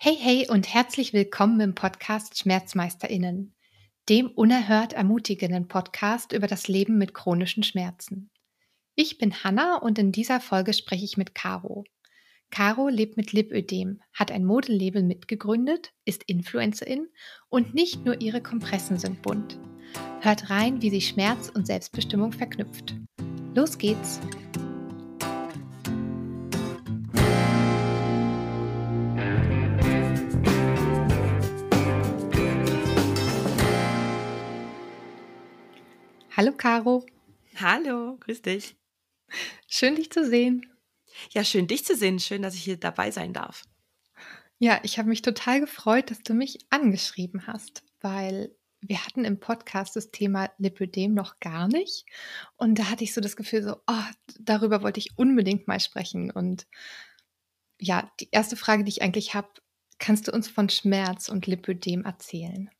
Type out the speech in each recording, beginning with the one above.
Hey, hey und herzlich willkommen im Podcast SchmerzmeisterInnen, dem unerhört ermutigenden Podcast über das Leben mit chronischen Schmerzen. Ich bin Hanna und in dieser Folge spreche ich mit Caro. Caro lebt mit Lipödem, hat ein Modelabel mitgegründet, ist Influencerin und nicht nur ihre Kompressen sind bunt. Hört rein, wie sie Schmerz und Selbstbestimmung verknüpft. Los geht's! Hallo Caro. Hallo, grüß dich. Schön dich zu sehen. Ja, schön dich zu sehen. Schön, dass ich hier dabei sein darf. Ja, ich habe mich total gefreut, dass du mich angeschrieben hast, weil wir hatten im Podcast das Thema Lipödem noch gar nicht. Und da hatte ich so das Gefühl, so, oh, darüber wollte ich unbedingt mal sprechen. Und ja, die erste Frage, die ich eigentlich habe, kannst du uns von Schmerz und Lipödem erzählen?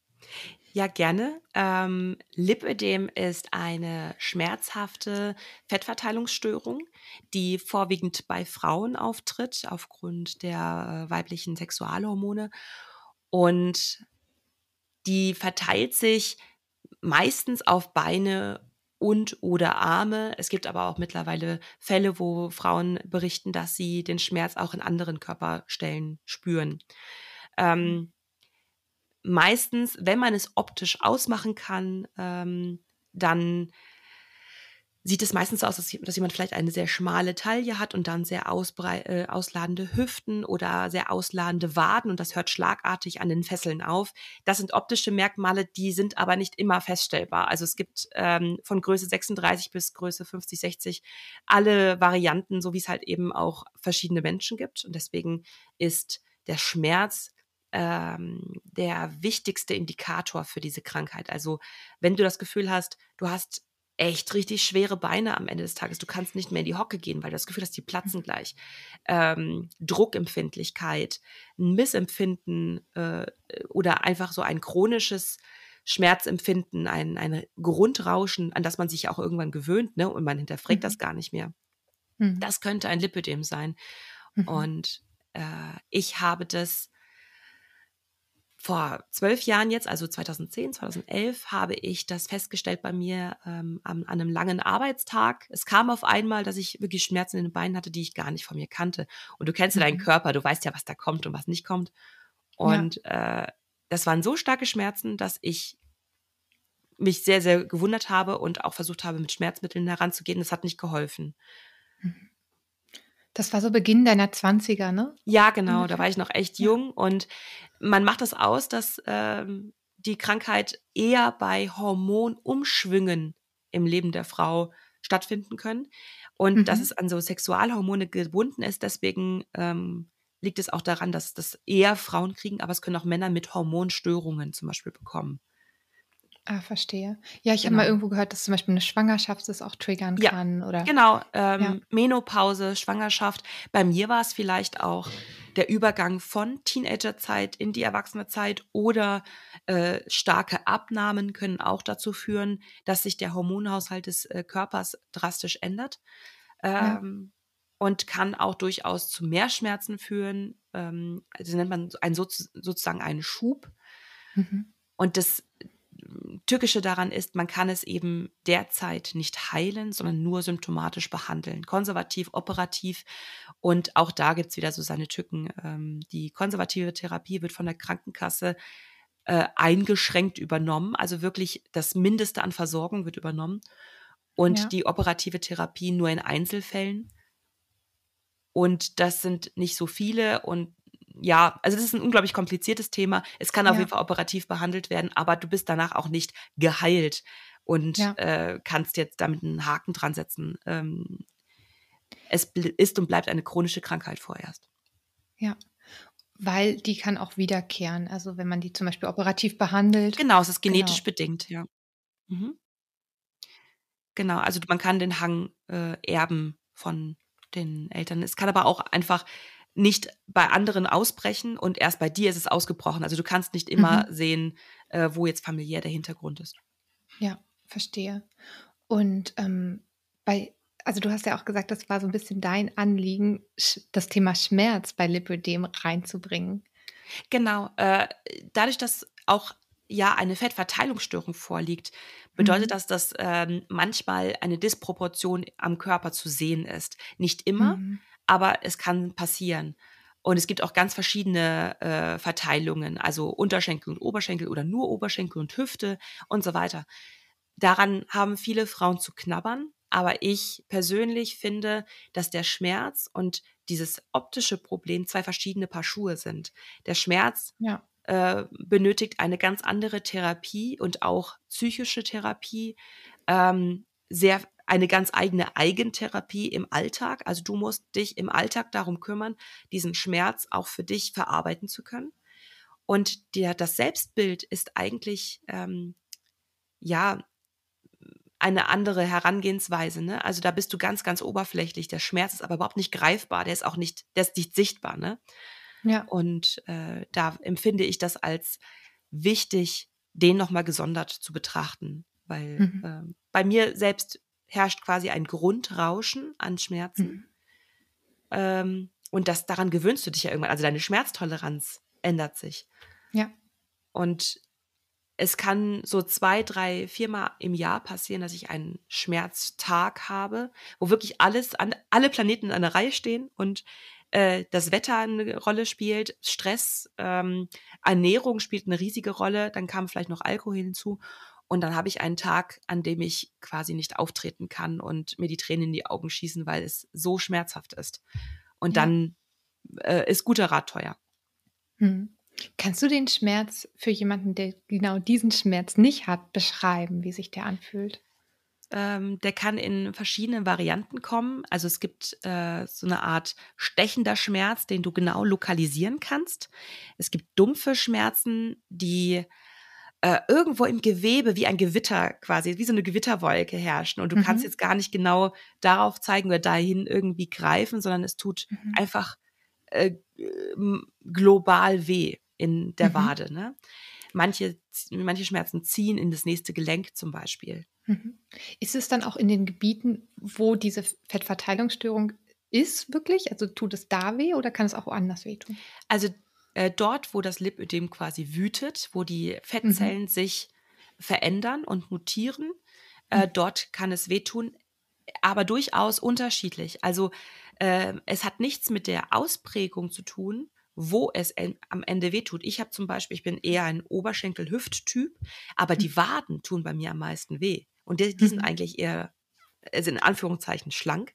Ja, gerne. Ähm, Lipödem ist eine schmerzhafte Fettverteilungsstörung, die vorwiegend bei Frauen auftritt aufgrund der äh, weiblichen Sexualhormone. Und die verteilt sich meistens auf Beine und oder Arme. Es gibt aber auch mittlerweile Fälle, wo Frauen berichten, dass sie den Schmerz auch in anderen Körperstellen spüren. Ähm, meistens, wenn man es optisch ausmachen kann, ähm, dann sieht es meistens aus, dass, dass, jemand vielleicht eine sehr schmale Taille hat und dann sehr äh, ausladende Hüften oder sehr ausladende Waden und das hört schlagartig an den Fesseln auf. Das sind optische Merkmale, die sind aber nicht immer feststellbar. Also es gibt ähm, von Größe 36 bis Größe 50, 60 alle Varianten, so wie es halt eben auch verschiedene Menschen gibt. Und deswegen ist der Schmerz ähm, der wichtigste Indikator für diese Krankheit. Also wenn du das Gefühl hast, du hast echt richtig schwere Beine am Ende des Tages. Du kannst nicht mehr in die Hocke gehen, weil du das Gefühl hast, die platzen gleich. Ähm, Druckempfindlichkeit, ein Missempfinden äh, oder einfach so ein chronisches Schmerzempfinden, ein, ein Grundrauschen, an das man sich auch irgendwann gewöhnt, ne? Und man hinterfragt mhm. das gar nicht mehr. Mhm. Das könnte ein Lipödem sein. Mhm. Und äh, ich habe das vor zwölf Jahren jetzt, also 2010, 2011, habe ich das festgestellt bei mir ähm, an, an, einem langen Arbeitstag. Es kam auf einmal, dass ich wirklich Schmerzen in den Beinen hatte, die ich gar nicht von mir kannte. Und du kennst ja deinen mhm. Körper, du weißt ja, was da kommt und was nicht kommt. Und ja. äh, das waren so starke Schmerzen, dass ich mich sehr, sehr gewundert habe und auch versucht habe, mit Schmerzmitteln heranzugehen. Das hat nicht geholfen. Mhm. Das war so Beginn deiner 20er, ne? Ja, genau. Da war ich noch echt jung und man macht das aus, dass ähm, die Krankheit eher bei Hormonumschwüngen im Leben der Frau stattfinden können und mhm. dass es an so Sexualhormone gebunden ist. Deswegen ähm, liegt es auch daran, dass das eher Frauen kriegen, aber es können auch Männer mit Hormonstörungen zum Beispiel bekommen. Ah, verstehe. Ja, ich habe mal genau. irgendwo gehört, dass zum Beispiel eine Schwangerschaft das auch triggern Ja, kann, oder? genau. Ähm, Ja. Menopause, Schwangerschaft. Bei mir war es vielleicht auch der Übergang von Teenagerzeit in die Erwachsenenzeit oder äh, starke Abnahmen können auch dazu führen, dass sich der Hormonhaushalt des äh, Körpers drastisch ändert Ja. ähm, und kann auch durchaus zu mehr Schmerzen führen. Ähm, also nennt man ein, sozusagen einen Schub. Mhm. Und das Tückische daran ist, man kann es eben derzeit nicht heilen, sondern nur symptomatisch behandeln. Konservativ, operativ. Und auch da gibt es wieder so seine Tücken. Ähm, die konservative Therapie wird von der Krankenkasse äh, eingeschränkt übernommen. Also wirklich das Mindeste an Versorgung wird übernommen. Und ja. die operative Therapie nur in Einzelfällen. Und das sind nicht so viele und ja, also das ist ein unglaublich kompliziertes Thema. Es kann auf jeden Fall operativ behandelt werden, aber du bist danach auch nicht geheilt und ja. äh, kannst jetzt damit einen Haken dran setzen. Ähm, es ist und bleibt eine chronische Krankheit vorerst. Ja, weil die kann auch wiederkehren. Also wenn man die zum Beispiel operativ behandelt. Genau, es ist genetisch genau. bedingt, ja. Mhm. Genau, also man kann den Hang äh, erben von den Eltern. Es kann aber auch einfach nicht bei anderen ausbrechen und erst bei dir ist es ausgebrochen. Also du kannst nicht immer mhm. sehen, äh, wo jetzt familiär der Hintergrund ist. Ja, verstehe. Und ähm, bei, also du hast ja auch gesagt, das war so ein bisschen dein Anliegen, das Thema Schmerz bei Lipödem reinzubringen. Genau. Äh, dadurch, dass auch ja eine Fettverteilungsstörung vorliegt, bedeutet Mhm. das, dass ähm, manchmal eine Disproportion am Körper zu sehen ist. Nicht immer, Mhm. Aber es kann passieren. Und es gibt auch ganz verschiedene äh, Verteilungen, also Unterschenkel und Oberschenkel oder nur Oberschenkel und Hüfte und so weiter. Daran haben viele Frauen zu knabbern, aber ich persönlich finde, dass der Schmerz und dieses optische Problem zwei verschiedene Paar Schuhe sind. Der Schmerz Ja. äh, benötigt eine ganz andere Therapie und auch psychische Therapie, ähm, sehr eine ganz eigene Eigentherapie im Alltag. Also du musst dich im Alltag darum kümmern, diesen Schmerz auch für dich verarbeiten zu können. Und der, das Selbstbild ist eigentlich ähm, ja eine andere Herangehensweise. Ne? Also da bist du ganz, ganz oberflächlich. Der Schmerz ist aber überhaupt nicht greifbar. Der ist auch nicht, der ist nicht sichtbar. Ne? Ja. Und äh, da empfinde ich das als wichtig, den nochmal gesondert zu betrachten. Weil Mhm. ähm, bei mir selbst herrscht quasi ein Grundrauschen an Schmerzen. Mhm. Ähm, und das daran gewöhnst du dich ja irgendwann. Also deine Schmerztoleranz ändert sich. Ja. Und es kann so zwei, drei, viermal im Jahr passieren, dass ich einen Schmerztag habe, wo wirklich alles an alle Planeten an der Reihe stehen und äh, das Wetter eine Rolle spielt, Stress, ähm, Ernährung spielt eine riesige Rolle, dann kam vielleicht noch Alkohol hinzu. Und dann habe ich einen Tag, an dem ich quasi nicht auftreten kann und mir die Tränen in die Augen schießen, weil es so schmerzhaft ist. Und Ja. dann äh, ist guter Rat teuer. Mhm. Kannst du den Schmerz für jemanden, der genau diesen Schmerz nicht hat, beschreiben, wie sich der anfühlt? Ähm, der kann in verschiedenen Varianten kommen. Also es gibt äh, so eine Art stechender Schmerz, den du genau lokalisieren kannst. Es gibt dumpfe Schmerzen, die äh, irgendwo im Gewebe wie ein Gewitter quasi, wie so eine Gewitterwolke herrschen. Und du kannst Mhm. jetzt gar nicht genau darauf zeigen oder dahin irgendwie greifen, sondern es tut Mhm. einfach äh, global weh in der Mhm. Wade. Ne? Manche, manche Schmerzen ziehen in das nächste Gelenk zum Beispiel. Mhm. Ist es dann auch in den Gebieten, wo diese Fettverteilungsstörung ist, wirklich? Also tut es da weh oder kann es auch woanders wehtun? Also äh, dort, wo das Lipödem quasi wütet, wo die Fettzellen sich verändern und mutieren, äh, Mhm. dort kann es wehtun, aber durchaus unterschiedlich. Also äh, es hat nichts mit der Ausprägung zu tun, wo es am Ende wehtut. Ich habe zum Beispiel, ich bin eher ein Oberschenkel-Hüft-Typ, aber die Waden tun bei mir am meisten weh. Und die, die sind Mhm. eigentlich eher, also in Anführungszeichen, schlank.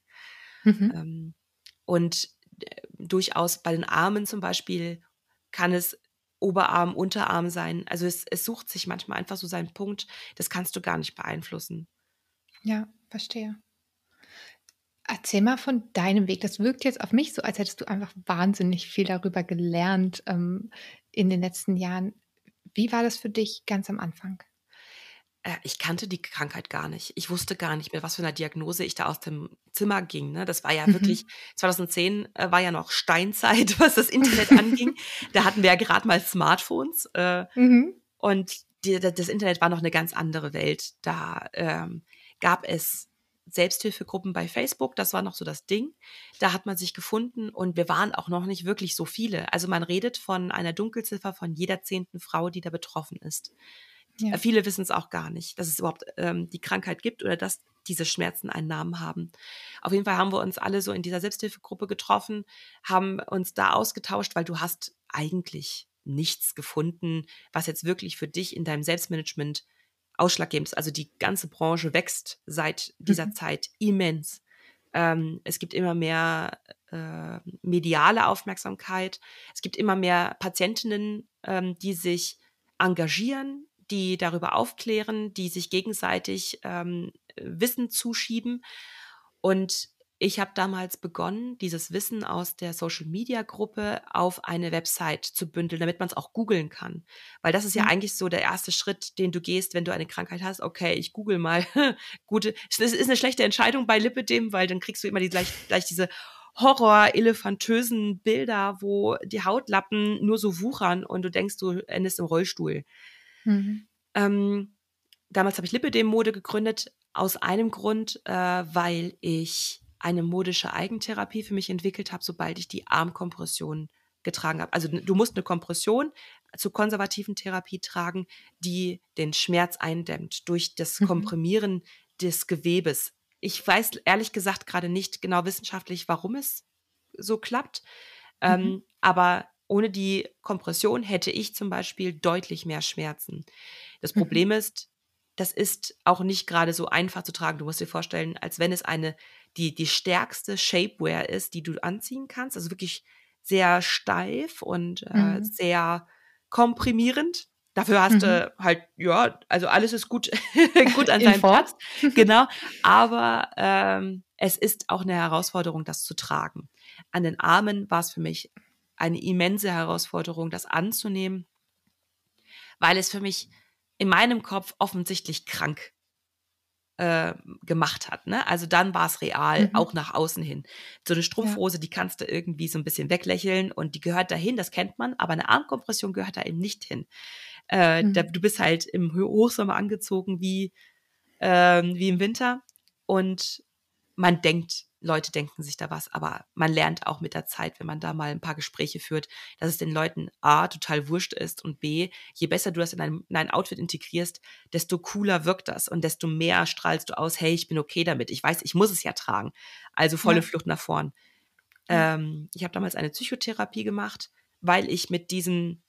Mhm. Ähm, und äh, durchaus bei den Armen zum Beispiel kann es Oberarm, Unterarm sein. Also es, es sucht sich manchmal einfach so seinen Punkt. Das kannst du gar nicht beeinflussen. Ja, verstehe. Erzähl mal von deinem Weg. Das wirkt jetzt auf mich so, als hättest du einfach wahnsinnig viel darüber gelernt ähm, in den letzten Jahren. Wie war das für dich ganz am Anfang? Äh, ich kannte die Krankheit gar nicht. Ich wusste gar nicht, mit was für einer Diagnose ich da aus dem Zimmer ging. Ne? Das war ja Mhm. wirklich, 2010 äh, war ja noch Steinzeit, was das Internet anging. Da hatten wir ja gerade mal Smartphones. Äh, Mhm. Und die, da- das Internet war noch eine ganz andere Welt. Da ähm, gab es Selbsthilfegruppen bei Facebook, das war noch so das Ding. Da hat man sich gefunden und wir waren auch noch nicht wirklich so viele. Also man redet von einer Dunkelziffer von jeder zehnten Frau, die da betroffen ist. Ja. Viele wissen es auch gar nicht, dass es überhaupt ähm, die Krankheit gibt oder dass diese Schmerzen einen Namen haben. Auf jeden Fall haben wir uns alle so in dieser Selbsthilfegruppe getroffen, haben uns da ausgetauscht, weil du hast eigentlich nichts gefunden, was jetzt wirklich für dich in deinem Selbstmanagement ausschlaggebend ist. Also die ganze Branche wächst seit dieser Mhm. Zeit immens. Ähm, es gibt immer mehr äh, mediale Aufmerksamkeit. Es gibt immer mehr Patientinnen, ähm, die sich engagieren, die darüber aufklären, die sich gegenseitig ähm, Wissen zuschieben. Und ich habe damals begonnen, dieses Wissen aus der Social-Media-Gruppe auf eine Website zu bündeln, damit man es auch googeln kann. Weil das ist ja Mhm. eigentlich so der erste Schritt, den du gehst, wenn du eine Krankheit hast. Okay, ich google mal. Gute, es ist eine schlechte Entscheidung bei Lipidem, weil dann kriegst du immer die, gleich, gleich diese horror-elefantösen Bilder, wo die Hautlappen nur so wuchern und du denkst, du endest im Rollstuhl. Mhm. Ähm, damals habe ich Lipidem-Mode gegründet, aus einem Grund, äh, weil ich eine modische Eigentherapie für mich entwickelt habe, sobald ich die Armkompression getragen habe. Also du musst eine Kompression zur konservativen Therapie tragen, die den Schmerz eindämmt durch das Mhm. Komprimieren des Gewebes. Ich weiß ehrlich gesagt gerade nicht genau wissenschaftlich, warum es so klappt. Ähm, Mhm. aber ohne die Kompression hätte ich zum Beispiel deutlich mehr Schmerzen. Das Mhm. Problem ist, das ist auch nicht gerade so einfach zu tragen. Du musst dir vorstellen, als wenn es eine, die, die stärkste Shapewear ist, die du anziehen kannst. Also wirklich sehr steif und äh, Mhm. sehr komprimierend. Dafür hast Mhm. du halt, ja, also alles ist gut, gut an seinem Form. Platz. Genau. Aber ähm, es ist auch eine Herausforderung, das zu tragen. An den Armen war es für mich eine immense Herausforderung, das anzunehmen, weil es für mich in meinem Kopf offensichtlich krank äh, gemacht hat. Ne? Also dann war es real, Mhm. auch nach außen hin. So eine Strumpfhose, die kannst du irgendwie so ein bisschen weglächeln und die gehört dahin, das kennt man, aber eine Armkompression gehört da eben nicht hin. Äh, Mhm. da, du bist halt im Ho- Hochsommer angezogen wie, ähm, wie im Winter und man denkt, Leute denken sich da was, aber man lernt auch mit der Zeit, wenn man da mal ein paar Gespräche führt, dass es den Leuten A, total wurscht ist und B, je besser du das in ein, in ein Outfit integrierst, desto cooler wirkt das und desto mehr strahlst du aus, hey, ich bin okay damit, ich weiß, ich muss es ja tragen. Also volle Ja. Flucht nach vorn. Ja. Ähm, ich habe damals eine Psychotherapie gemacht, weil ich mit diesem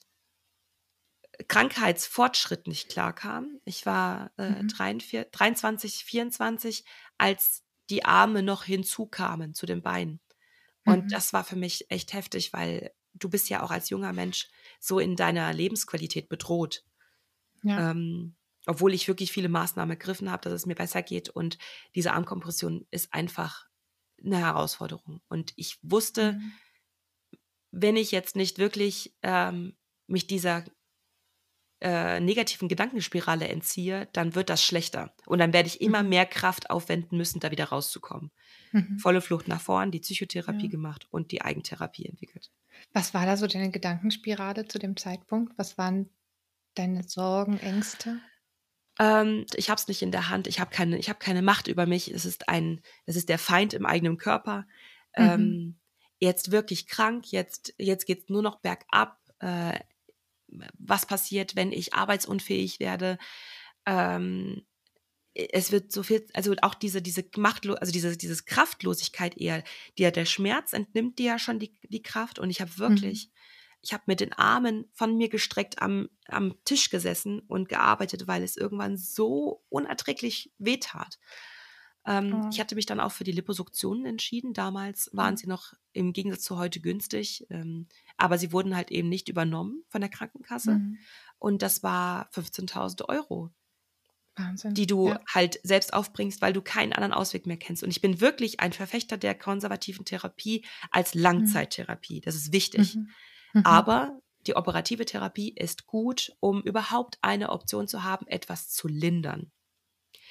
Krankheitsfortschritt nicht klarkam. Ich war äh, Mhm. 43, 23, 24, als die Arme noch hinzukamen zu den Beinen. Und Mhm. das war für mich echt heftig, weil du bist ja auch als junger Mensch so in deiner Lebensqualität bedroht. Ja. Ähm, obwohl ich wirklich viele Maßnahmen ergriffen habe, dass es mir besser geht. Und diese Armkompression ist einfach eine Herausforderung. Und ich wusste, Mhm. wenn ich jetzt nicht wirklich ähm, mich dieser äh, negativen Gedankenspirale entziehe, dann wird das schlechter. Und dann werde ich immer Mhm. mehr Kraft aufwenden müssen, da wieder rauszukommen. Mhm. Volle Flucht nach vorn, die Psychotherapie Ja. gemacht und die Eigentherapie entwickelt. Was war da so deine Gedankenspirale zu dem Zeitpunkt? Was waren deine Sorgen, Ängste? Ähm, ich habe es nicht in der Hand. Ich habe keine, ich habe keine Macht über mich. Es ist ein, es ist der Feind im eigenen Körper. Mhm. Ähm, jetzt wirklich krank. Jetzt, jetzt geht's nur noch bergab. Äh, was passiert, wenn ich arbeitsunfähig werde? Ähm, es wird so viel, also auch diese, diese Machtlo also diese, dieses Kraftlosigkeit eher, der, der Schmerz entnimmt dir ja schon die, die Kraft und ich habe Mhm. wirklich, ich habe mit den Armen von mir gestreckt am, am Tisch gesessen und gearbeitet, weil es irgendwann so unerträglich wehtat. Ähm, ich Oh. hatte mich dann auch für die Liposuktionen entschieden. Damals waren Mhm. sie noch im Gegensatz zu heute günstig, ähm, aber sie wurden halt eben nicht übernommen von der Krankenkasse. Mhm. Und das war 15.000 Euro Wahnsinn. die du Ja. halt selbst aufbringst, weil du keinen anderen Ausweg mehr kennst. Und ich bin wirklich ein Verfechter der konservativen Therapie als Mhm. Langzeittherapie. Das ist wichtig. Mhm. Mhm. Aber die operative Therapie ist gut, um überhaupt eine Option zu haben, etwas zu lindern.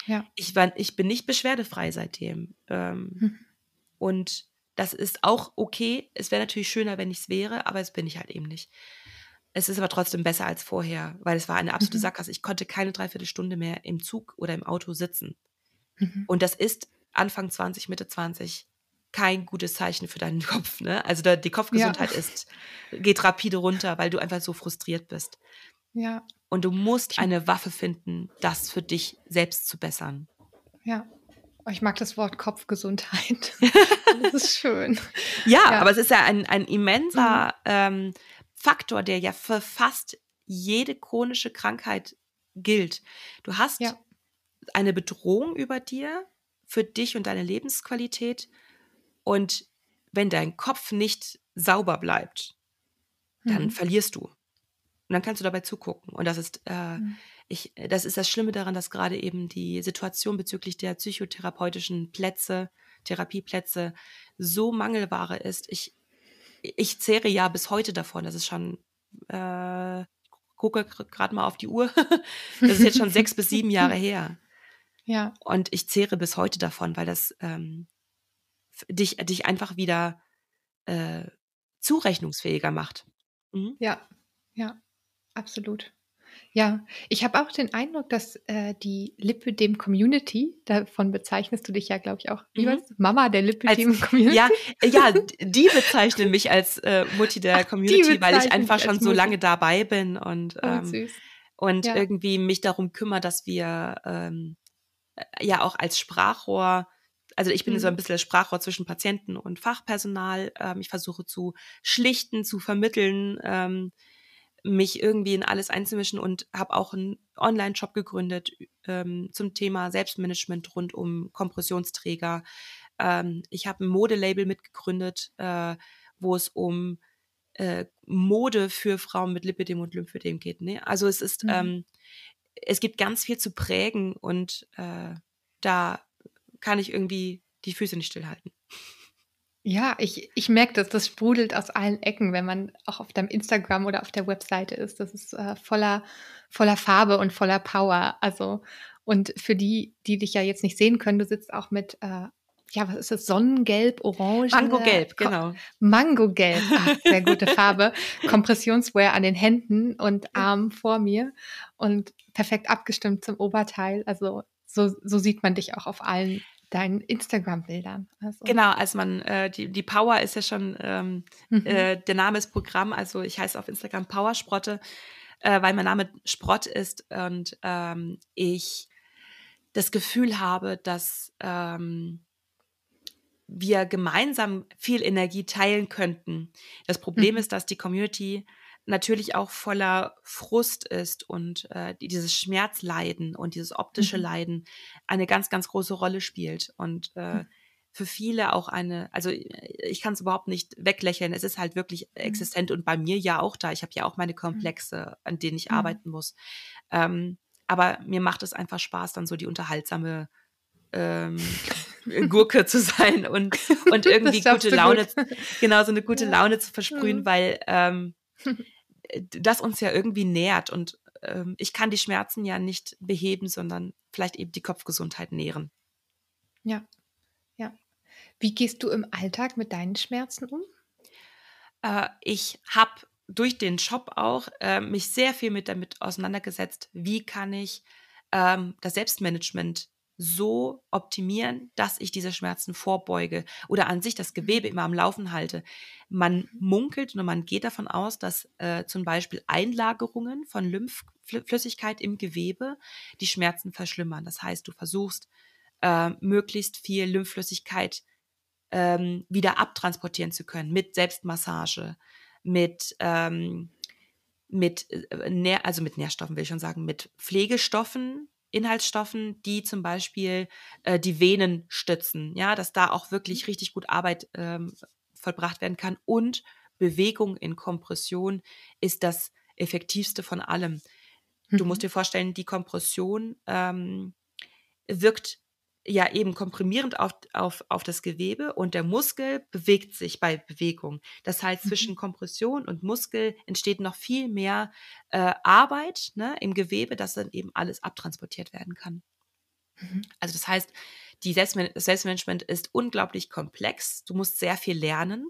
Ja. Ich, war, ich bin nicht beschwerdefrei seitdem. Ähm, Mhm. und das ist auch okay. Es wäre natürlich schöner, wenn ich es wäre, aber es bin ich halt eben nicht. Es ist aber trotzdem besser als vorher, weil es war eine absolute Mhm. Sackgasse. Ich konnte keine Dreiviertelstunde mehr im Zug oder im Auto sitzen. Mhm. Und das ist Anfang 20, Mitte 20 kein gutes Zeichen für deinen Kopf. Ne? Also da, die Kopfgesundheit Ja. ist, geht rapide runter, weil du einfach so frustriert bist. Ja. Und du musst eine Waffe finden, das für dich selbst zu bessern. Ja. Oh, Ich mag das Wort Kopfgesundheit. das ist schön. Ja, Ja. aber es ist ja ein, ein immenser ähm, Faktor, der ja für fast jede chronische Krankheit gilt. Du hast Ja. eine Bedrohung über dir für dich und deine Lebensqualität. Und wenn dein Kopf nicht sauber bleibt, dann Mhm. verlierst du. Und dann kannst du dabei zugucken. Und das ist, äh, Mhm. Ich, das ist das Schlimme daran, dass gerade eben die Situation bezüglich der psychotherapeutischen Plätze, Therapieplätze so Mangelware ist. Ich, ich zehre ja bis heute davon. Das ist schon, äh, gucke gerade mal auf die Uhr. das ist jetzt schon sechs bis sieben Jahre her. Ja. Und ich zehre bis heute davon, weil das ähm, dich, dich einfach wieder äh, zurechnungsfähiger macht. Mhm. Ja. Ja. Absolut. Ja, ich habe auch den Eindruck, dass äh, die Lipödem-Community, davon bezeichnest du dich ja, glaube ich, auch, wie mhm. Mama der Lipödem-Community? Ja, ja, die bezeichnen mich als äh, Mutti der Ach, Community, weil ich einfach schon so lange dabei bin und, oh, ähm, und ja. irgendwie mich darum kümmere, dass wir ähm, äh, ja auch als Sprachrohr also ich bin mhm. so ein bisschen Sprachrohr zwischen Patienten und Fachpersonal. Ähm, ich versuche zu schlichten, zu vermitteln, ähm, mich irgendwie in alles einzumischen und habe auch einen Online-Shop gegründet ähm, zum Thema Selbstmanagement rund um Kompressionsträger. Ähm, ich habe ein Modelabel mitgegründet, äh, wo es um äh, Mode für Frauen mit Lipidem und Lymphödem geht. Ne? Also es ist, mhm. ähm, es gibt ganz viel zu prägen und äh, da kann ich irgendwie die Füße nicht stillhalten. Ja, ich, ich merke das, das sprudelt aus allen Ecken, wenn man auch auf deinem Instagram oder auf der Webseite ist. Das ist äh, voller, voller Farbe und voller Power. Also, und für die, die dich ja jetzt nicht sehen können, du sitzt auch mit, äh, ja, was ist das? Sonnengelb, Orange? Mangogelb, genau. Mangogelb, Ach, sehr gute Farbe. Kompressionswear an den Händen und Armen vor mir und perfekt abgestimmt zum Oberteil. Also, so, so sieht man dich auch auf allen deinen Instagram-Bildern. Also. Genau, also man, äh, die, die Power ist ja schon, ähm, mhm. äh, der Name ist Programm, also ich heiße auf Instagram Powersprotte, äh, weil mein Name Sprott ist und ähm, ich das Gefühl habe, dass ähm, wir gemeinsam viel Energie teilen könnten. Das Problem mhm. ist, dass die Community natürlich auch voller Frust ist und äh, dieses Schmerzleiden und dieses optische mhm. Leiden eine ganz, ganz große Rolle spielt. Und äh, mhm. für viele auch eine, also ich kann es überhaupt nicht weglächeln, es ist halt wirklich mhm. existent und bei mir ja auch da. Ich habe ja auch meine mhm. Komplexe, an denen ich mhm. arbeiten muss. Ähm, aber mir macht es einfach Spaß, dann so die unterhaltsame ähm, Gurke zu sein und, und irgendwie gute Laune, gut. genau so eine gute Laune zu versprühen, mhm. weil ähm, das uns ja irgendwie nährt und ähm, ich kann die Schmerzen ja nicht beheben, sondern vielleicht eben die Kopfgesundheit nähren. Ja, ja. Wie gehst du im Alltag mit deinen Schmerzen um? Äh, ich habe durch den Shop auch äh, mich sehr viel mit damit auseinandergesetzt, wie kann ich ähm, das Selbstmanagement so optimieren, dass ich diese Schmerzen vorbeuge oder an sich das mhm. Gewebe immer am Laufen halte. Man munkelt oder man geht davon aus, dass äh, zum Beispiel Einlagerungen von Lymphflüssigkeit im Gewebe die Schmerzen verschlimmern. Das heißt, du versuchst äh, möglichst viel Lymphflüssigkeit ähm, wieder abtransportieren zu können mit Selbstmassage, mit ähm, mit, äh, also mit Nährstoffen will ich schon sagen, mit Pflegestoffen, Inhaltsstoffen, die zum Beispiel äh, die Venen stützen, ja, dass da auch wirklich mhm. richtig gut Arbeit ähm, vollbracht werden kann. Und Bewegung in Kompression ist das effektivste von allem. Mhm. Du musst mhm. dir vorstellen, die Kompression ähm, wirkt ja eben komprimierend auf, auf, auf das Gewebe und der Muskel bewegt sich bei Bewegung. Das heißt, mhm. zwischen Kompression und Muskel entsteht noch viel mehr äh, Arbeit ne, im Gewebe, dass dann eben alles abtransportiert werden kann. Mhm. Also das heißt, die Selbstman Selbstmanagement ist unglaublich komplex. Du musst sehr viel lernen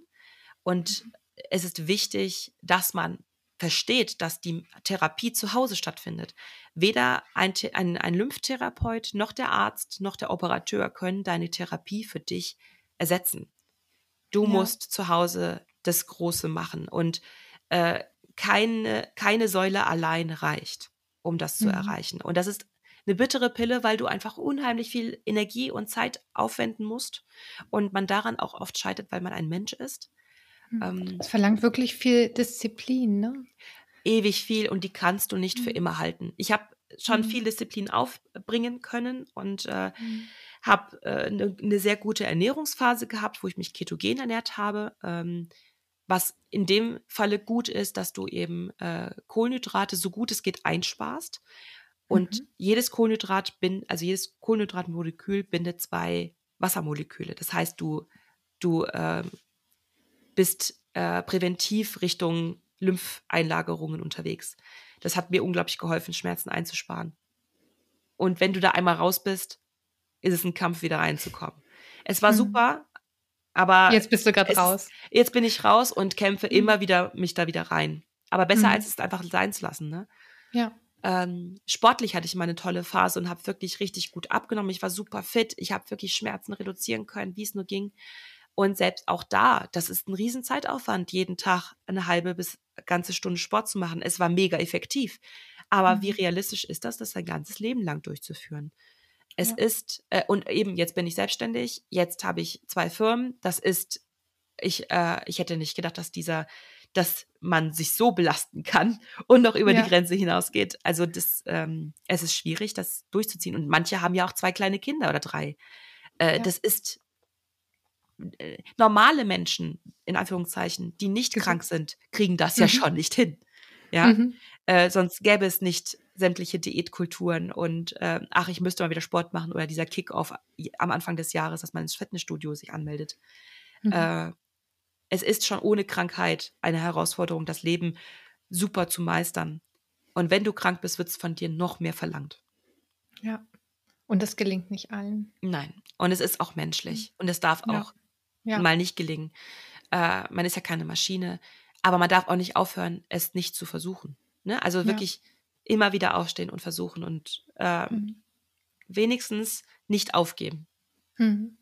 und mhm. es ist wichtig, dass man versteht, dass die Therapie zu Hause stattfindet. Weder ein, ein, ein Lymphtherapeut noch der Arzt noch der Operateur können deine Therapie für dich ersetzen. Du ja. musst zu Hause das Große machen und äh, keine, keine Säule allein reicht, um das zu mhm. erreichen. Und das ist eine bittere Pille, weil du einfach unheimlich viel Energie und Zeit aufwenden musst und man daran auch oft scheitert, weil man ein Mensch ist. Hm. Ähm, es verlangt wirklich viel Disziplin, ne? Ewig viel und die kannst du nicht mhm. für immer halten. Ich habe schon mhm. viel Disziplin aufbringen können und äh, mhm. habe eine äh, ne sehr gute Ernährungsphase gehabt, wo ich mich ketogen ernährt habe. Ähm, was in dem Falle gut ist, dass du eben äh, Kohlenhydrate so gut es geht einsparst. Und mhm. jedes Kohlenhydrat bin, also jedes Kohlenhydratmolekül bindet zwei Wassermoleküle. Das heißt, du, du äh, bist äh, präventiv Richtung Lympheinlagerungen unterwegs. Das hat mir unglaublich geholfen, Schmerzen einzusparen. Und wenn du da einmal raus bist, ist es ein Kampf, wieder reinzukommen. Es war mhm. super, aber. Jetzt bist du gerade raus. Jetzt bin ich raus und kämpfe mhm. immer wieder mich da wieder rein. Aber besser, mhm. als es einfach sein zu lassen, ne? Ja. Ähm, sportlich hatte ich mal eine tolle Phase und habe wirklich richtig gut abgenommen. Ich war super fit. Ich habe wirklich Schmerzen reduzieren können, wie es nur ging. Und selbst auch da, das ist ein riesen Zeitaufwand, jeden Tag eine halbe bis ganze Stunde Sport zu machen. Es war mega effektiv. Aber mhm. wie realistisch ist das, das sein ganzes Leben lang durchzuführen? Es ja. ist, äh, und eben jetzt bin ich selbstständig, jetzt habe ich zwei Firmen. Das ist, ich, äh, ich hätte nicht gedacht, dass dieser dass man sich so belasten kann und noch über ja. die Grenze hinausgeht. Also das, ähm, es ist schwierig, das durchzuziehen. Und manche haben ja auch zwei kleine Kinder oder drei. Äh, ja. Das ist äh, normale Menschen, in Anführungszeichen, die nicht krank sind, kriegen das mhm. ja schon nicht hin. Ja, mhm. äh, sonst gäbe es nicht sämtliche Diätkulturen und äh, ach, ich müsste mal wieder Sport machen oder dieser Kick-off am Anfang des Jahres, dass man ins Fitnessstudio sich anmeldet. Mhm. Äh, es ist schon ohne Krankheit eine Herausforderung, das Leben super zu meistern. Und wenn du krank bist, wird es von dir noch mehr verlangt. Ja. Und das gelingt nicht allen. Nein. Und es ist auch menschlich. Mhm. Und es darf ja. auch ja. mal nicht gelingen. Äh, man ist ja keine Maschine. Aber man darf auch nicht aufhören, es nicht zu versuchen. Ne? Also wirklich ja. immer wieder aufstehen und versuchen und äh, mhm. wenigstens nicht aufgeben. Mhm.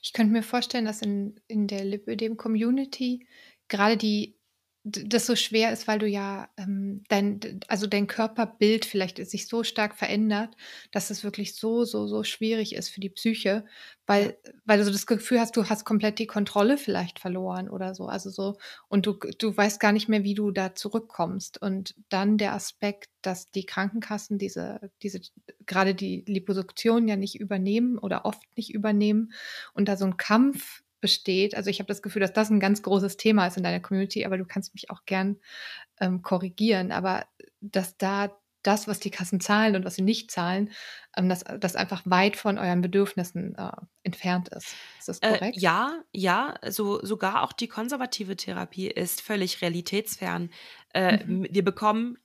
Ich könnte mir vorstellen, dass in, in der Lipödem-Community gerade die das so schwer ist, weil du ja ähm, dein, also dein Körperbild vielleicht sich so stark verändert, dass es wirklich so, so, so schwierig ist für die Psyche, weil, weil du so das Gefühl hast, du hast komplett die Kontrolle vielleicht verloren oder so. Also so, und du, du weißt gar nicht mehr, wie du da zurückkommst. Und dann der Aspekt, dass die Krankenkassen diese, diese, gerade die Liposuktion ja nicht übernehmen oder oft nicht übernehmen und da so ein Kampf besteht. Also ich habe das Gefühl, dass das ein ganz großes Thema ist in deiner Community, aber du kannst mich auch gern ähm, korrigieren. Aber dass da das, was die Kassen zahlen und was sie nicht zahlen, ähm, dass das einfach weit von euren Bedürfnissen äh, entfernt ist. Ist das äh, korrekt? Äh, ja, ja. So, sogar auch die konservative Therapie ist völlig realitätsfern. Äh, mhm. Wir bekommen,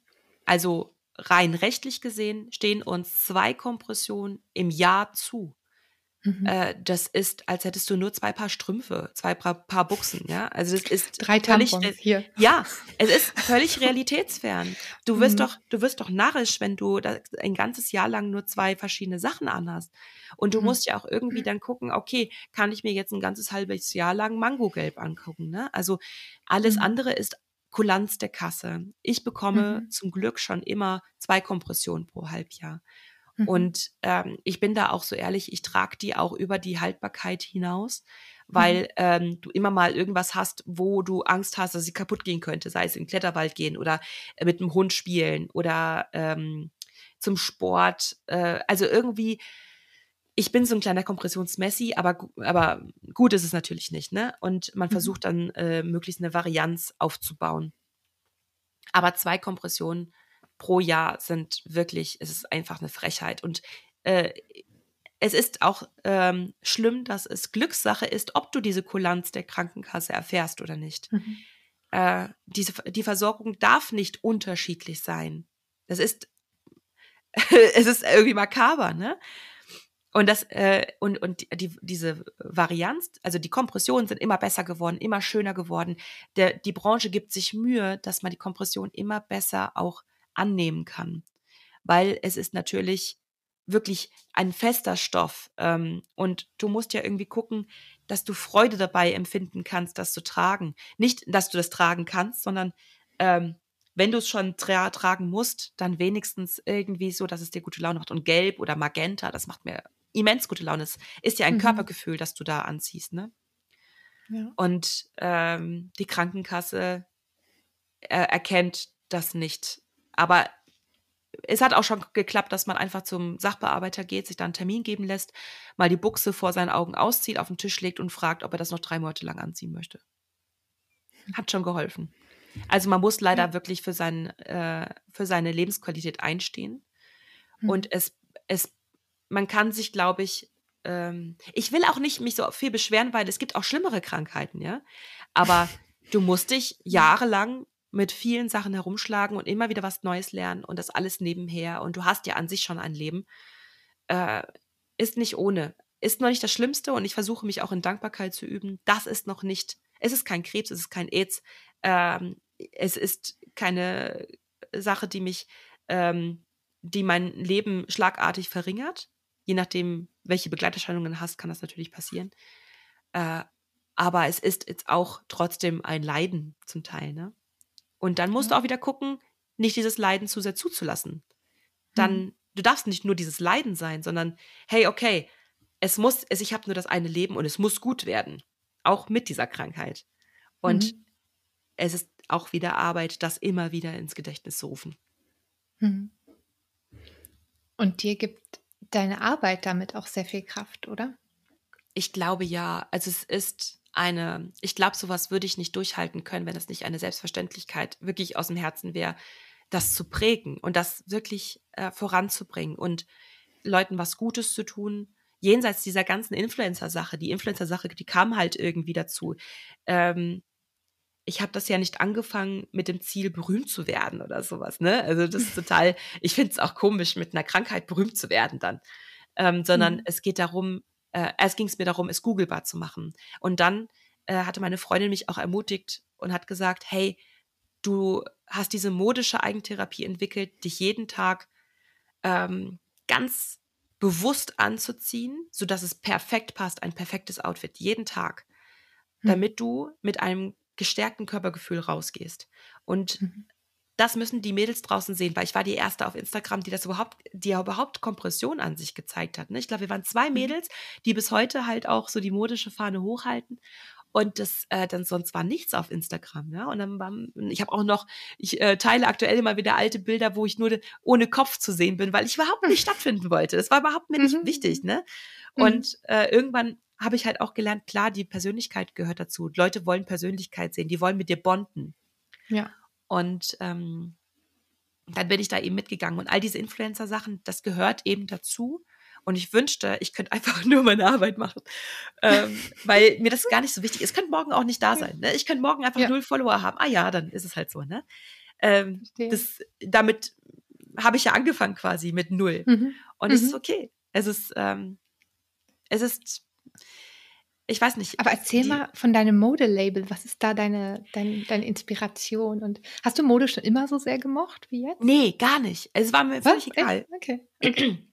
also rein rechtlich gesehen, stehen uns zwei Kompressionen im Jahr zu. Mhm. Äh, das ist, als hättest du nur zwei Paar Strümpfe, zwei Paar, Paar Buchsen, ja. Also das ist drei Tampons hier. Ja, es ist völlig realitätsfern. Du wirst mhm. doch, du wirst doch narrisch, wenn du ein ganzes Jahr lang nur zwei verschiedene Sachen anhast. Und du mhm. musst ja auch irgendwie dann gucken, okay, kann ich mir jetzt ein ganzes halbes Jahr lang Mangogelb angucken, ne? Also alles mhm. andere ist Kulanz der Kasse. Ich bekomme mhm. zum Glück schon immer zwei Kompressionen pro Halbjahr. Mhm. Und ähm, ich bin da auch so ehrlich, ich trage die auch über die Haltbarkeit hinaus, weil mhm. ähm, du immer mal irgendwas hast, wo du Angst hast, dass sie kaputt gehen könnte, sei es im Kletterwald gehen oder äh, mit einem Hund spielen oder ähm, zum Sport. Äh, also irgendwie, ich bin so ein kleiner Kompressionsmessi, aber, aber gut ist es natürlich nicht, ne? Und man mhm. versucht dann äh, möglichst eine Varianz aufzubauen. Aber zwei Kompressionen pro Jahr sind wirklich, es ist einfach eine Frechheit. Und äh, es ist auch ähm, schlimm, dass es Glückssache ist, ob du diese Kulanz der Krankenkasse erfährst oder nicht. Mhm. Äh, diese, die Versorgung darf nicht unterschiedlich sein. Das ist, es ist irgendwie makaber, ne? Und das, äh, und, und die, diese Varianz, also die Kompressionen sind immer besser geworden, immer schöner geworden. Der, die Branche gibt sich Mühe, dass man die Kompression immer besser auch annehmen kann. Weil es ist natürlich wirklich ein fester Stoff. Ähm, und du musst ja irgendwie gucken, dass du Freude dabei empfinden kannst, das zu tragen. Nicht, dass du das tragen kannst, sondern ähm, wenn du es schon tra tragen musst, dann wenigstens irgendwie so, dass es dir gute Laune macht. Und gelb oder magenta, das macht mir immens gute Laune. Es ist ja ein mhm. Körpergefühl, das du da anziehst, ne? Ja. Und ähm, die Krankenkasse äh, erkennt das nicht aber es hat auch schon geklappt, dass man einfach zum Sachbearbeiter geht, sich dann einen Termin geben lässt, mal die Buchse vor seinen Augen auszieht, auf den Tisch legt und fragt, ob er das noch drei Monate lang anziehen möchte. Hat schon geholfen. Also man muss leider ja. wirklich für, sein, äh, für seine Lebensqualität einstehen. Mhm. Und es, es, man kann sich, glaube ich, ähm, ich will auch nicht mich so viel beschweren, weil es gibt auch schlimmere Krankheiten, ja. Aber du musst dich jahrelang mit vielen Sachen herumschlagen und immer wieder was Neues lernen und das alles nebenher und du hast ja an sich schon ein Leben, äh, ist nicht ohne. Ist noch nicht das Schlimmste und ich versuche mich auch in Dankbarkeit zu üben. Das ist noch nicht, es ist kein Krebs, es ist kein AIDS, ähm, es ist keine Sache, die mich ähm, die mein Leben schlagartig verringert. Je nachdem, welche Begleiterscheinungen hast, kann das natürlich passieren. Äh, aber es ist jetzt auch trotzdem ein Leiden zum Teil, ne? Und dann musst ja. du auch wieder gucken, nicht dieses Leiden zu sehr zuzulassen. Dann, mhm. du darfst nicht nur dieses Leiden sein, sondern, hey, okay, es muss, es, ich habe nur das eine Leben und es muss gut werden. Auch mit dieser Krankheit. Und mhm. es ist auch wieder Arbeit, das immer wieder ins Gedächtnis zu rufen. Mhm. Und dir gibt deine Arbeit damit auch sehr viel Kraft, oder? Ich glaube ja. Also es ist eine, ich glaube, sowas würde ich nicht durchhalten können, wenn es nicht eine Selbstverständlichkeit wirklich aus dem Herzen wäre, das zu prägen und das wirklich äh, voranzubringen und Leuten was Gutes zu tun. Jenseits dieser ganzen Influencer-Sache, die Influencer-Sache, die kam halt irgendwie dazu. Ähm, ich habe das ja nicht angefangen mit dem Ziel, berühmt zu werden oder sowas. Ne? Also das ist total, ich finde es auch komisch, mit einer Krankheit berühmt zu werden dann. Ähm, sondern mhm. es geht darum, äh, erst ging es mir darum, es googlebar zu machen. Und dann äh, hatte meine Freundin mich auch ermutigt und hat gesagt, hey, du hast diese modische Eigentherapie entwickelt, dich jeden Tag ähm, ganz bewusst anzuziehen, sodass es perfekt passt, ein perfektes Outfit, jeden Tag, mhm. damit du mit einem gestärkten Körpergefühl rausgehst. Und mhm das müssen die Mädels draußen sehen, weil ich war die erste auf Instagram, die das überhaupt, die ja überhaupt Kompression an sich gezeigt hat. Ne? Ich glaube, wir waren zwei mhm. Mädels, die bis heute halt auch so die modische Fahne hochhalten. Und das äh, dann sonst war nichts auf Instagram, ja. Und dann war, ich habe auch noch, ich äh, teile aktuell immer wieder alte Bilder, wo ich nur ohne Kopf zu sehen bin, weil ich überhaupt nicht stattfinden wollte. Das war überhaupt mir nicht mhm. wichtig, ne? Mhm. Und äh, irgendwann habe ich halt auch gelernt, klar, die Persönlichkeit gehört dazu. Leute wollen Persönlichkeit sehen, die wollen mit dir bonden. Ja. Und ähm, dann bin ich da eben mitgegangen. Und all diese Influencer-Sachen, das gehört eben dazu. Und ich wünschte, ich könnte einfach nur meine Arbeit machen, ähm, weil mir das gar nicht so wichtig ist. Es könnte morgen auch nicht da sein. Ne? Ich könnte morgen einfach ja. null Follower haben. Ah ja, dann ist es halt so. Ne? Ähm, das, damit habe ich ja angefangen quasi mit null. Mhm. Und es ist mhm. okay. Es ist, ähm, es ist ich weiß nicht. Aber erzähl mal von deinem Modelabel. Was ist da deine, deine, deine Inspiration? Und hast du Mode schon immer so sehr gemocht wie jetzt? Nee, gar nicht. Es war mir völlig egal. Okay. okay.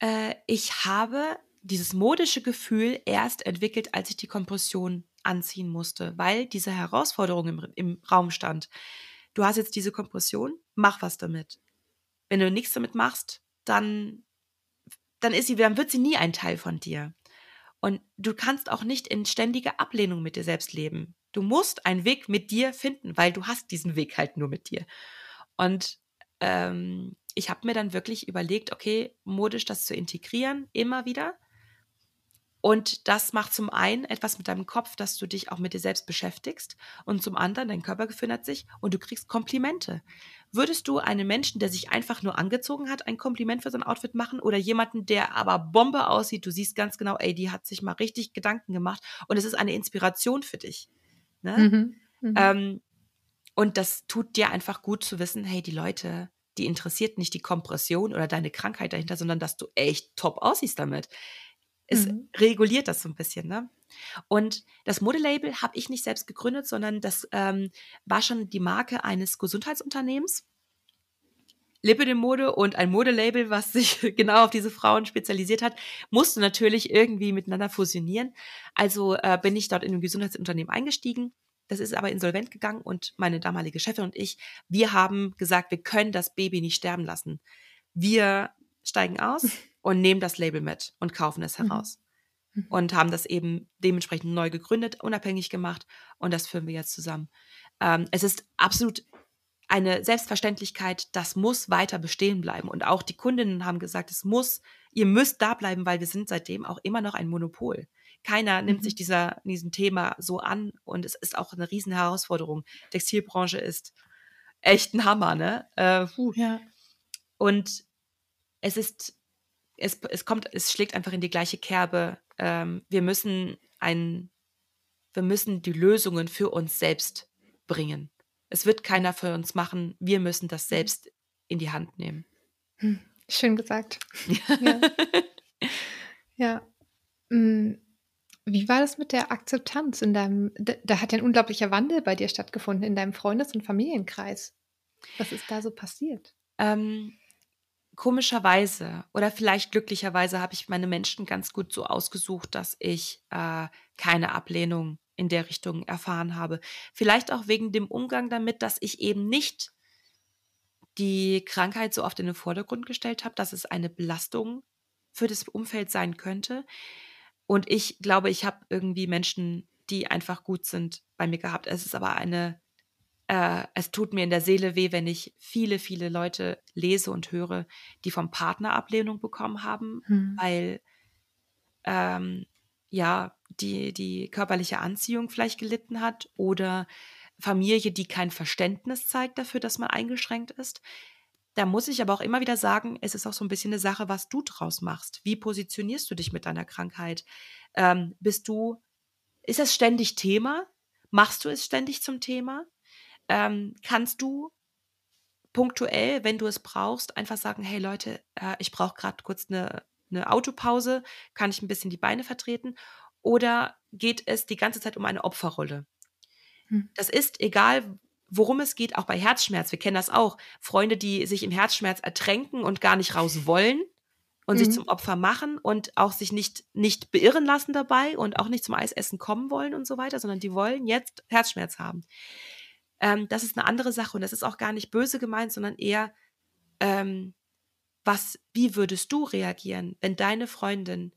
äh, ich habe dieses modische Gefühl erst entwickelt, als ich die Kompression anziehen musste, weil diese Herausforderung im, im Raum stand. Du hast jetzt diese Kompression, mach was damit. Wenn du nichts damit machst, dann, dann ist sie, dann wird sie nie ein Teil von dir. Und du kannst auch nicht in ständiger Ablehnung mit dir selbst leben. Du musst einen Weg mit dir finden, weil du hast diesen Weg halt nur mit dir. Und ähm, ich habe mir dann wirklich überlegt, okay, modisch das zu integrieren, immer wieder. Und das macht zum einen etwas mit deinem Kopf, dass du dich auch mit dir selbst beschäftigst und zum anderen dein Körper gefühlt sich und du kriegst Komplimente. Würdest du einem Menschen, der sich einfach nur angezogen hat, ein Kompliment für sein Outfit machen oder jemanden, der aber Bombe aussieht, du siehst ganz genau, ey, die hat sich mal richtig Gedanken gemacht und es ist eine Inspiration für dich. Ne? Mhm, mhm. ähm, und das tut dir einfach gut zu wissen, hey, die Leute, die interessiert nicht die Kompression oder deine Krankheit dahinter, sondern dass du echt top aussiehst damit. Es mhm. reguliert das so ein bisschen, ne? Und das Modelabel habe ich nicht selbst gegründet, sondern das ähm, war schon die Marke eines Gesundheitsunternehmens. Lippe de Mode und ein Modelabel, was sich genau auf diese Frauen spezialisiert hat, musste natürlich irgendwie miteinander fusionieren. Also äh, bin ich dort in ein Gesundheitsunternehmen eingestiegen. Das ist aber insolvent gegangen und meine damalige Chefin und ich, wir haben gesagt, wir können das Baby nicht sterben lassen. Wir steigen aus und nehmen das Label mit und kaufen es mhm. heraus. Mhm. Und haben das eben dementsprechend neu gegründet, unabhängig gemacht und das führen wir jetzt zusammen. Ähm, es ist absolut eine Selbstverständlichkeit, das muss weiter bestehen bleiben. Und auch die Kundinnen haben gesagt, es muss, ihr müsst da bleiben, weil wir sind seitdem auch immer noch ein Monopol. Keiner nimmt mhm. sich dieser, diesem Thema so an und es ist auch eine riesen Herausforderung. Textilbranche ist echt ein Hammer, ne? Äh, ja. Und es ist es, es kommt, es schlägt einfach in die gleiche Kerbe. Ähm, wir müssen ein, wir müssen die Lösungen für uns selbst bringen. Es wird keiner für uns machen. Wir müssen das selbst in die Hand nehmen. Hm, schön gesagt. ja. ja. Hm, wie war das mit der Akzeptanz in deinem, da, da hat ja ein unglaublicher Wandel bei dir stattgefunden in deinem Freundes- und Familienkreis. Was ist da so passiert? Ähm, komischerweise oder vielleicht glücklicherweise habe ich meine Menschen ganz gut so ausgesucht, dass ich äh, keine Ablehnung in der Richtung erfahren habe. Vielleicht auch wegen dem Umgang damit, dass ich eben nicht die Krankheit so oft in den Vordergrund gestellt habe, dass es eine Belastung für das Umfeld sein könnte. Und ich glaube, ich habe irgendwie Menschen, die einfach gut sind, bei mir gehabt. Es ist aber eine, äh, es tut mir in der Seele weh, wenn ich viele, viele Leute lese und höre, die vom Partner Ablehnung bekommen haben, hm. weil ähm, ja die, die körperliche Anziehung vielleicht gelitten hat oder Familie, die kein Verständnis zeigt dafür, dass man eingeschränkt ist. Da muss ich aber auch immer wieder sagen, es ist auch so ein bisschen eine Sache, was du draus machst. Wie positionierst du dich mit deiner Krankheit? Ähm, bist du, ist es ständig Thema? Machst du es ständig zum Thema? Ähm, kannst du punktuell, wenn du es brauchst, einfach sagen, hey Leute, äh, ich brauche gerade kurz eine, eine Autopause, kann ich ein bisschen die Beine vertreten? Oder geht es die ganze Zeit um eine Opferrolle? Hm. Das ist egal, worum es geht, auch bei Herzschmerz. Wir kennen das auch. Freunde, die sich im Herzschmerz ertränken und gar nicht raus wollen und mhm. sich zum Opfer machen und auch sich nicht, nicht beirren lassen dabei und auch nicht zum Eisessen kommen wollen und so weiter, sondern die wollen jetzt Herzschmerz haben. Ähm, das ist eine andere Sache und das ist auch gar nicht böse gemeint, sondern eher, ähm, was, wie würdest du reagieren, wenn deine Freundin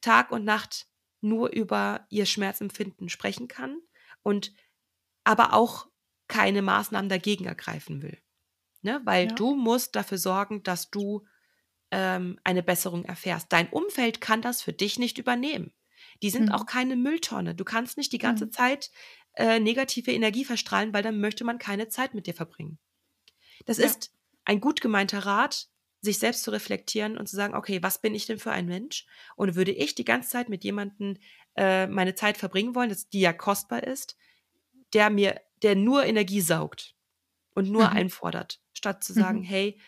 Tag und Nacht nur über ihr Schmerzempfinden sprechen kann und aber auch keine Maßnahmen dagegen ergreifen will. Ne? Weil ja. du musst dafür sorgen, dass du ähm, eine Besserung erfährst. Dein Umfeld kann das für dich nicht übernehmen. Die sind mhm. auch keine Mülltonne. Du kannst nicht die ganze mhm. Zeit äh, negative Energie verstrahlen, weil dann möchte man keine Zeit mit dir verbringen. Das ja. ist ein gut gemeinter Rat, sich selbst zu reflektieren und zu sagen, okay, was bin ich denn für ein Mensch? Und würde ich die ganze Zeit mit jemandem äh, meine Zeit verbringen wollen, das, die ja kostbar ist, der mir, der nur Energie saugt und nur mhm. einfordert, statt zu sagen, mhm. hey,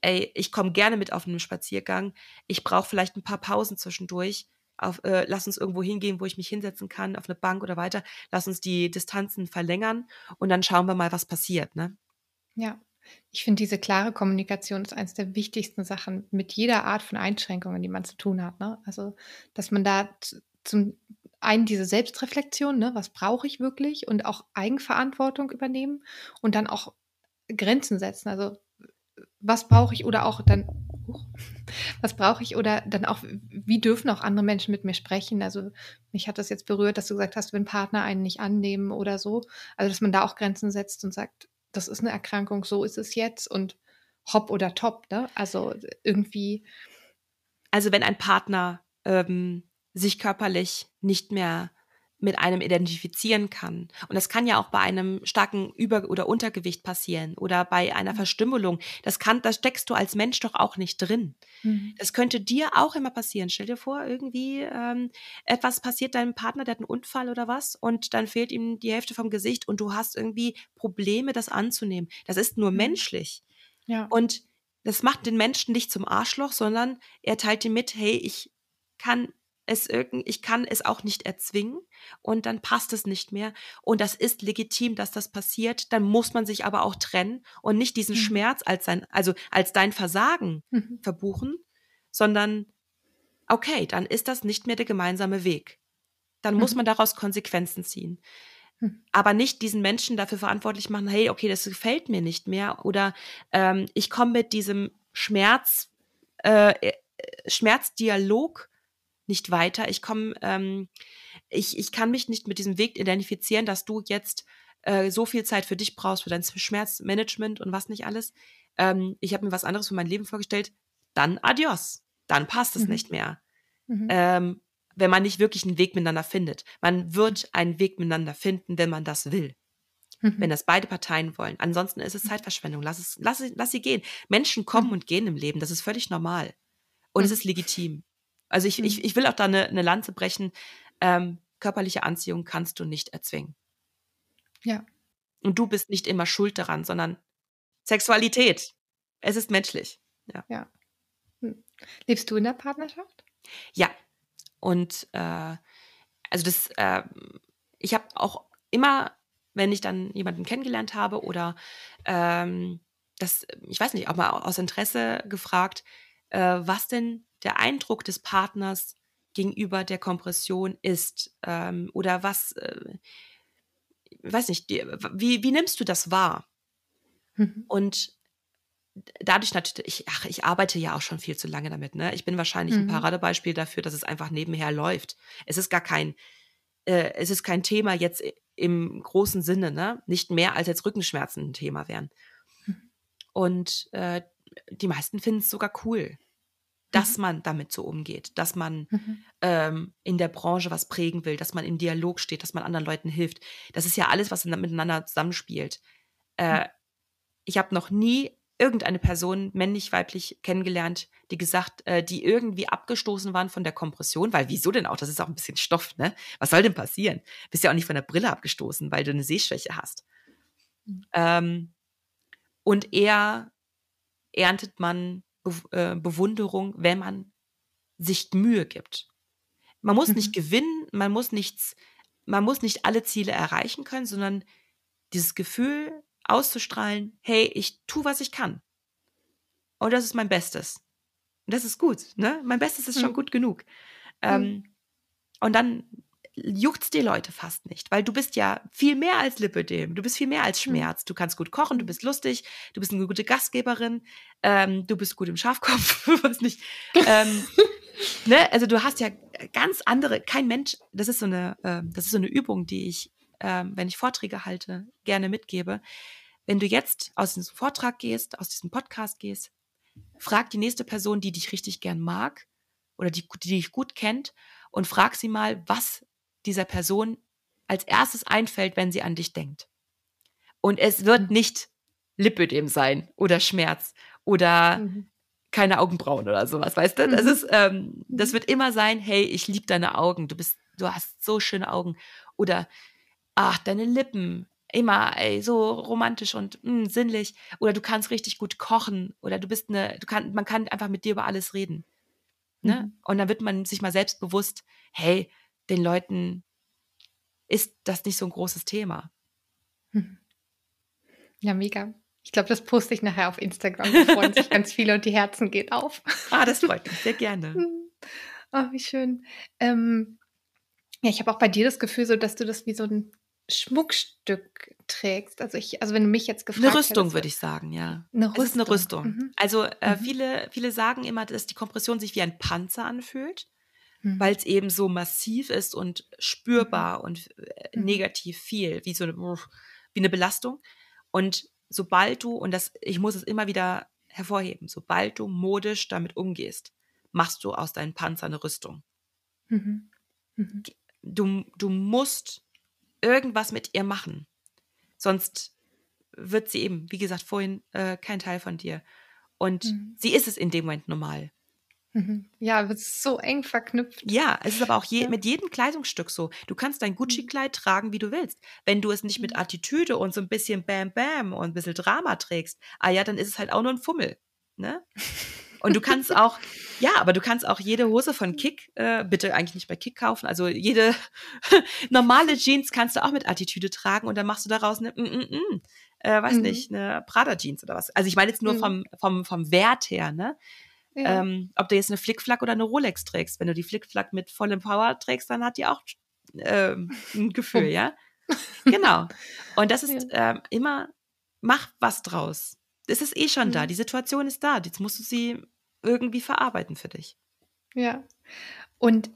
ey, ich komme gerne mit auf einen Spaziergang, ich brauche vielleicht ein paar Pausen zwischendurch, auf, äh, lass uns irgendwo hingehen, wo ich mich hinsetzen kann, auf eine Bank oder weiter, lass uns die Distanzen verlängern und dann schauen wir mal, was passiert, ne? Ja. Ich finde, diese klare Kommunikation ist eines der wichtigsten Sachen mit jeder Art von Einschränkungen, die man zu tun hat. Ne? Also, dass man da zum einen diese Selbstreflexion, ne, was brauche ich wirklich und auch Eigenverantwortung übernehmen und dann auch Grenzen setzen. Also was brauche ich oder auch dann, was brauche ich oder dann auch, wie dürfen auch andere Menschen mit mir sprechen? Also mich hat das jetzt berührt, dass du gesagt hast, wenn Partner einen nicht annehmen oder so. Also dass man da auch Grenzen setzt und sagt, das ist eine Erkrankung, so ist es jetzt und hopp oder top, ne? Also irgendwie. Also wenn ein Partner ähm, sich körperlich nicht mehr mit einem identifizieren kann. Und das kann ja auch bei einem starken Über- oder Untergewicht passieren oder bei einer mhm. Verstümmelung. Das kann, da steckst du als Mensch doch auch nicht drin. Mhm. Das könnte dir auch immer passieren. Stell dir vor, irgendwie ähm, etwas passiert deinem Partner, der hat einen Unfall oder was und dann fehlt ihm die Hälfte vom Gesicht und du hast irgendwie Probleme, das anzunehmen. Das ist nur mhm. menschlich. Ja. Und das macht den Menschen nicht zum Arschloch, sondern er teilt dir mit, hey, ich kann es irgend, ich kann es auch nicht erzwingen und dann passt es nicht mehr. Und das ist legitim, dass das passiert. Dann muss man sich aber auch trennen und nicht diesen mhm. Schmerz als sein, also als dein Versagen mhm. verbuchen, sondern okay, dann ist das nicht mehr der gemeinsame Weg. Dann mhm. muss man daraus Konsequenzen ziehen. Mhm. Aber nicht diesen Menschen dafür verantwortlich machen, hey, okay, das gefällt mir nicht mehr oder ähm, ich komme mit diesem Schmerz, äh, äh Schmerzdialog nicht weiter. Ich komme, ähm, ich, ich kann mich nicht mit diesem Weg identifizieren, dass du jetzt äh, so viel Zeit für dich brauchst, für dein Schmerzmanagement und was nicht alles. Ähm, ich habe mir was anderes für mein Leben vorgestellt. Dann adios. Dann passt es mhm. nicht mehr. Mhm. Ähm, wenn man nicht wirklich einen Weg miteinander findet. Man wird einen Weg miteinander finden, wenn man das will. Mhm. Wenn das beide Parteien wollen. Ansonsten ist es Zeitverschwendung. Lass, es, lass, lass sie gehen. Menschen kommen mhm. und gehen im Leben. Das ist völlig normal. Und es mhm. ist legitim. Also ich, mhm. ich, ich will auch da eine, eine Lanze brechen. Ähm, körperliche Anziehung kannst du nicht erzwingen. Ja. Und du bist nicht immer schuld daran, sondern Sexualität. Es ist menschlich. Ja. ja. Hm. Lebst du in der Partnerschaft? Ja. Und äh, also das, äh, ich habe auch immer, wenn ich dann jemanden kennengelernt habe oder ähm, das, ich weiß nicht, auch mal aus Interesse gefragt, äh, was denn der Eindruck des Partners gegenüber der Kompression ist ähm, oder was, äh, weiß nicht, wie, wie nimmst du das wahr? Mhm. Und dadurch natürlich, ich, ach, ich arbeite ja auch schon viel zu lange damit. Ne? Ich bin wahrscheinlich mhm. ein Paradebeispiel dafür, dass es einfach nebenher läuft. Es ist gar kein, äh, es ist kein Thema jetzt im großen Sinne, ne? Nicht mehr als jetzt Rückenschmerzen ein Thema wären. Mhm. Und äh, die meisten finden es sogar cool, dass mhm. man damit so umgeht, dass man mhm. ähm, in der Branche was prägen will, dass man im Dialog steht, dass man anderen Leuten hilft. Das ist ja alles, was miteinander zusammenspielt. Äh, mhm. ich habe noch nie irgendeine Person, männlich, weiblich, kennengelernt, die gesagt, äh, die irgendwie abgestoßen waren von der Kompression, weil wieso denn auch? Das ist auch ein bisschen Stoff, ne? Was soll denn passieren? Bist ja auch nicht von der Brille abgestoßen, weil du eine Sehschwäche hast. Mhm. Ähm, und eher erntet man Be äh, Bewunderung, wenn man sich Mühe gibt. Man muss mhm. nicht gewinnen, man muss nichts, man muss nicht alle Ziele erreichen können, sondern dieses Gefühl, auszustrahlen, hey, ich tue, was ich kann. Und das ist mein Bestes. Und das ist gut, ne? Mein Bestes ist schon mhm. gut genug. Ähm, mhm. Und dann juckt es die Leute fast nicht, weil du bist ja viel mehr als Lipödem, du bist viel mehr als hm. Schmerz. Du kannst gut kochen, du bist lustig, du bist eine gute Gastgeberin, ähm, du bist gut im Schafkopf, was nicht. Ähm, ne? Also du hast ja ganz andere, kein Mensch, das ist so eine, äh, das ist so eine Übung, die ich ähm, wenn ich Vorträge halte, gerne mitgebe. Wenn du jetzt aus diesem Vortrag gehst, aus diesem Podcast gehst, frag die nächste Person, die dich richtig gern mag oder die, die dich gut kennt und frag sie mal, was dieser Person als erstes einfällt, wenn sie an dich denkt. Und es wird mhm. nicht Lipödem sein oder Schmerz oder mhm. keine Augenbrauen oder sowas, weißt du? Das, mhm. ist, ähm, das mhm. wird immer sein, hey, ich liebe deine Augen, du bist, du hast so schöne Augen. Oder ach, deine Lippen, immer ey, so romantisch und mh, hm, sinnlich. Oder du kannst richtig gut kochen. Oder du bist eine, du kann, man kann einfach mit dir über alles reden. Ne? Mhm. Und dann wird man sich mal selbst bewusst, hey, den Leuten ist das nicht so ein großes Thema. Mhm. Ja, mega. Ich glaube, das poste ich nachher auf Instagram. Da freuen sich ganz viele und die Herzen geht auf. Ah, das freut mich sehr gerne. Oh, wie schön. Ähm, ja, ich habe auch bei dir das Gefühl, so dass du das wie so ein Schmuckstück trägst. Also ich, also wenn du mich jetzt gefragt Eine Rüstung, würde ich sagen, ja. Eine Rüstung. Es ist eine Rüstung. Mhm. Also äh, mhm. viele, viele sagen immer, dass die Kompression sich wie ein Panzer anfühlt, mhm. weil es eben so massiv ist und spürbar mhm. und äh, mhm. negativ viel, wie so eine, wie eine Belastung. Und sobald du, und das, ich muss es immer wieder hervorheben, sobald du modisch damit umgehst, machst du aus deinem Panzer eine Rüstung. Mhm. Du, du musst irgendwas mit ihr machen. Sonst wird sie eben, wie gesagt, vorhin äh, kein Teil von dir. Und mhm. sie ist es in dem Moment normal. Mhm. Ja, wird so eng verknüpft. Ja, es ist aber auch je, ja. mit jedem Kleidungsstück so. Du kannst dein mhm. Gucci-Kleid tragen, wie du willst. Wenn du es nicht mit mhm. Attitüde und so ein bisschen Bam Bam und ein bisschen Drama trägst, ah ja, dann ist es halt auch nur ein Fummel. Ne? Und du kannst auch, ja, aber du kannst auch jede Hose von Kick, äh, bitte eigentlich nicht bei Kick kaufen, also jede normale Jeans kannst du auch mit Attitüde tragen und dann machst du daraus eine, mm, mm, mm, äh, weiß mhm. nicht, eine Prada-Jeans oder was. Also ich meine jetzt nur mhm. vom, vom, vom Wert her, ne? Ja. Ähm, ob du jetzt eine Flickflack oder eine Rolex trägst. Wenn du die Flickflack mit vollem Power trägst, dann hat die auch ähm, ein Gefühl, ja? genau. Und das ist ja. ähm, immer, mach was draus. Es ist eh schon mhm. da. Die Situation ist da. Jetzt musst du sie irgendwie verarbeiten für dich. Ja. Und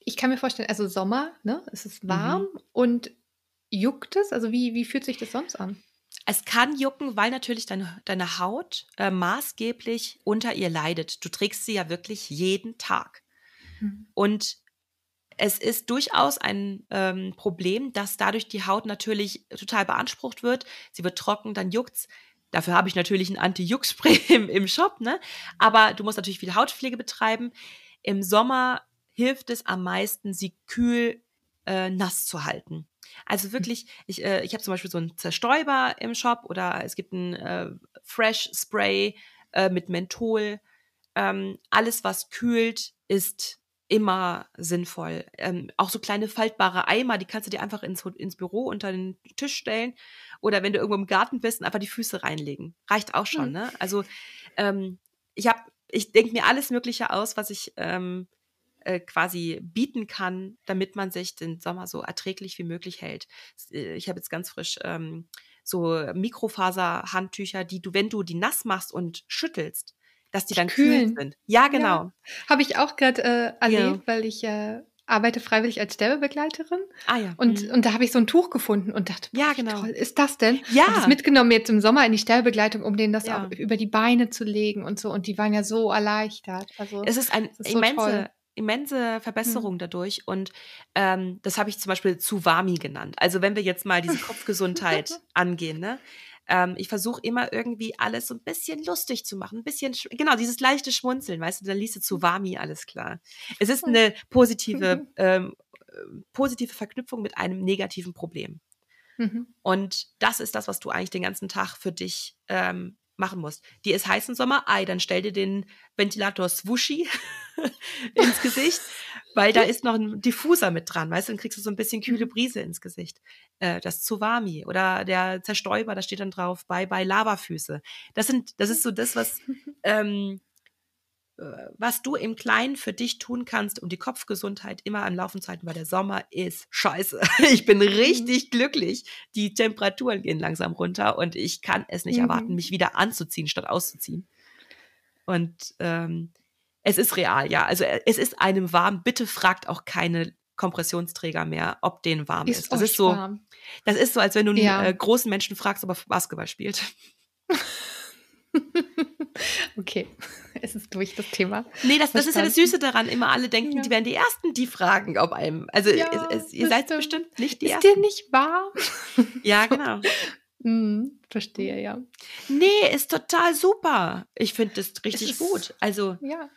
ich kann mir vorstellen, also Sommer, ne? Es ist warm mhm. und juckt es? Also wie, wie fühlt sich das sonst an? Es kann jucken, weil natürlich deine, deine Haut äh, maßgeblich unter ihr leidet. Du trägst sie ja wirklich jeden Tag. Mhm. Und es ist durchaus ein ähm, Problem, dass dadurch die Haut natürlich total beansprucht wird. Sie wird trocken, dann juckt's. Dafür habe ich natürlich ein Anti-Juck-Spray im, im Shop, ne? Aber du musst natürlich viel Hautpflege betreiben. Im Sommer hilft es am meisten, sie kühl äh, nass zu halten. Also wirklich, ich, äh, ich habe zum Beispiel so einen Zerstäuber im Shop oder es gibt ein äh, Fresh Spray äh, mit Menthol. Ähm, alles, was kühlt, ist immer sinnvoll. Ähm, auch so kleine faltbare Eimer, die kannst du dir einfach ins, ins Büro unter den Tisch stellen oder wenn du irgendwo im Garten bist, einfach die Füße reinlegen. Reicht auch schon, mhm. ne? Also ähm, ich habe, ich denke mir alles Mögliche aus, was ich ähm, äh, quasi bieten kann, damit man sich den Sommer so erträglich wie möglich hält. Äh, ich habe jetzt ganz frisch ähm, so Mikrofaserhandtücher, die du, wenn du die nass machst und schüttelst, dass die dann kühl sind. Ja, genau. Ja. Habe ich auch gerade äh, erlebt, ja. weil ich äh, arbeite freiwillig als Sterbebegleiterin. Ah ja. Und, mhm. und da habe ich so ein Tuch gefunden und dachte, boah, ja, genau. toll ist das denn? Ja. Habe es mitgenommen jetzt im Sommer in die Sterbebegleitung, um denen das ja. auch über die Beine zu legen und so. Und die waren ja so erleichtert. Also, es ist ein ist so immense, immense Verbesserung mhm. dadurch. Und ähm, das habe ich zum Beispiel Zuwami genannt. Also wenn wir jetzt mal diese Kopfgesundheit angehen, ne? Ähm, ich versuche immer irgendwie alles so ein bisschen lustig zu machen, ein bisschen, genau, dieses leichte Schmunzeln, weißt du, dann liest du zu Wami, alles klar. Es ist eine positive, ähm, positive Verknüpfung mit einem negativen Problem. Mhm. Und das ist das, was du eigentlich den ganzen Tag für dich ähm, machen musst. Die ist heiß im Sommer, ei, dann stell dir den Ventilator Swooshi ins Gesicht, weil da ist noch ein Diffuser mit dran, weißt du, dann kriegst du so ein bisschen kühle mhm. Brise ins Gesicht. Äh, das Tsuwami oder der Zerstäuber, da steht dann drauf, bye bye Lavafüße. Das sind, das ist so das, was ähm, äh, was du im Kleinen für dich tun kannst, um die Kopfgesundheit immer am Laufen zu halten, weil der Sommer ist scheiße. Ich bin mhm. richtig glücklich. Die Temperaturen gehen langsam runter und ich kann es nicht mhm. erwarten, mich wieder anzuziehen, statt auszuziehen. Und ähm, es ist real, ja. Also äh, es ist einem warm. Bitte fragt auch keine Kompressionsträger mehr, ob denen warm ist. ist. Das ist so, warm. das ist so, als wenn du einen ja. äh, großen Menschen fragst, ob er Basketball spielt. okay, es ist durch das Thema. Nee, das, das ist ja das Süße daran. Immer alle denken, ja. die werden die Ersten, die fragen, ob einem. Also ja, es, es, ihr seid stimmt. bestimmt nicht die ist Ersten. Ist dir nicht wahr? Ja, genau. hm, verstehe, ja. Nee, ist total super. Ich finde das richtig ist, gut. Also. Ja.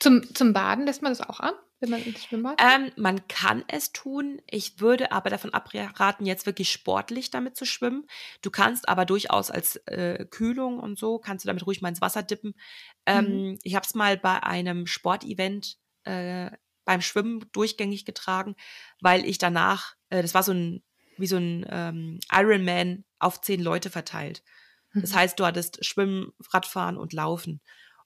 Zum, zum Baden lässt man das auch an? wenn man ins Schwimmbad? Ähm, man kann es tun. Ich würde aber davon abraten, jetzt wirklich sportlich damit zu schwimmen. Du kannst aber durchaus als äh, Kühlung und so, kannst du damit ruhig mal ins Wasser dippen. Ähm, mhm. Ich habe es mal bei einem Sportevent äh, beim Schwimmen durchgängig getragen, weil ich danach, äh, das war so ein, wie so ein ähm, Ironman auf zehn Leute verteilt. Das mhm. heißt, du hattest Schwimmen, Radfahren und Laufen.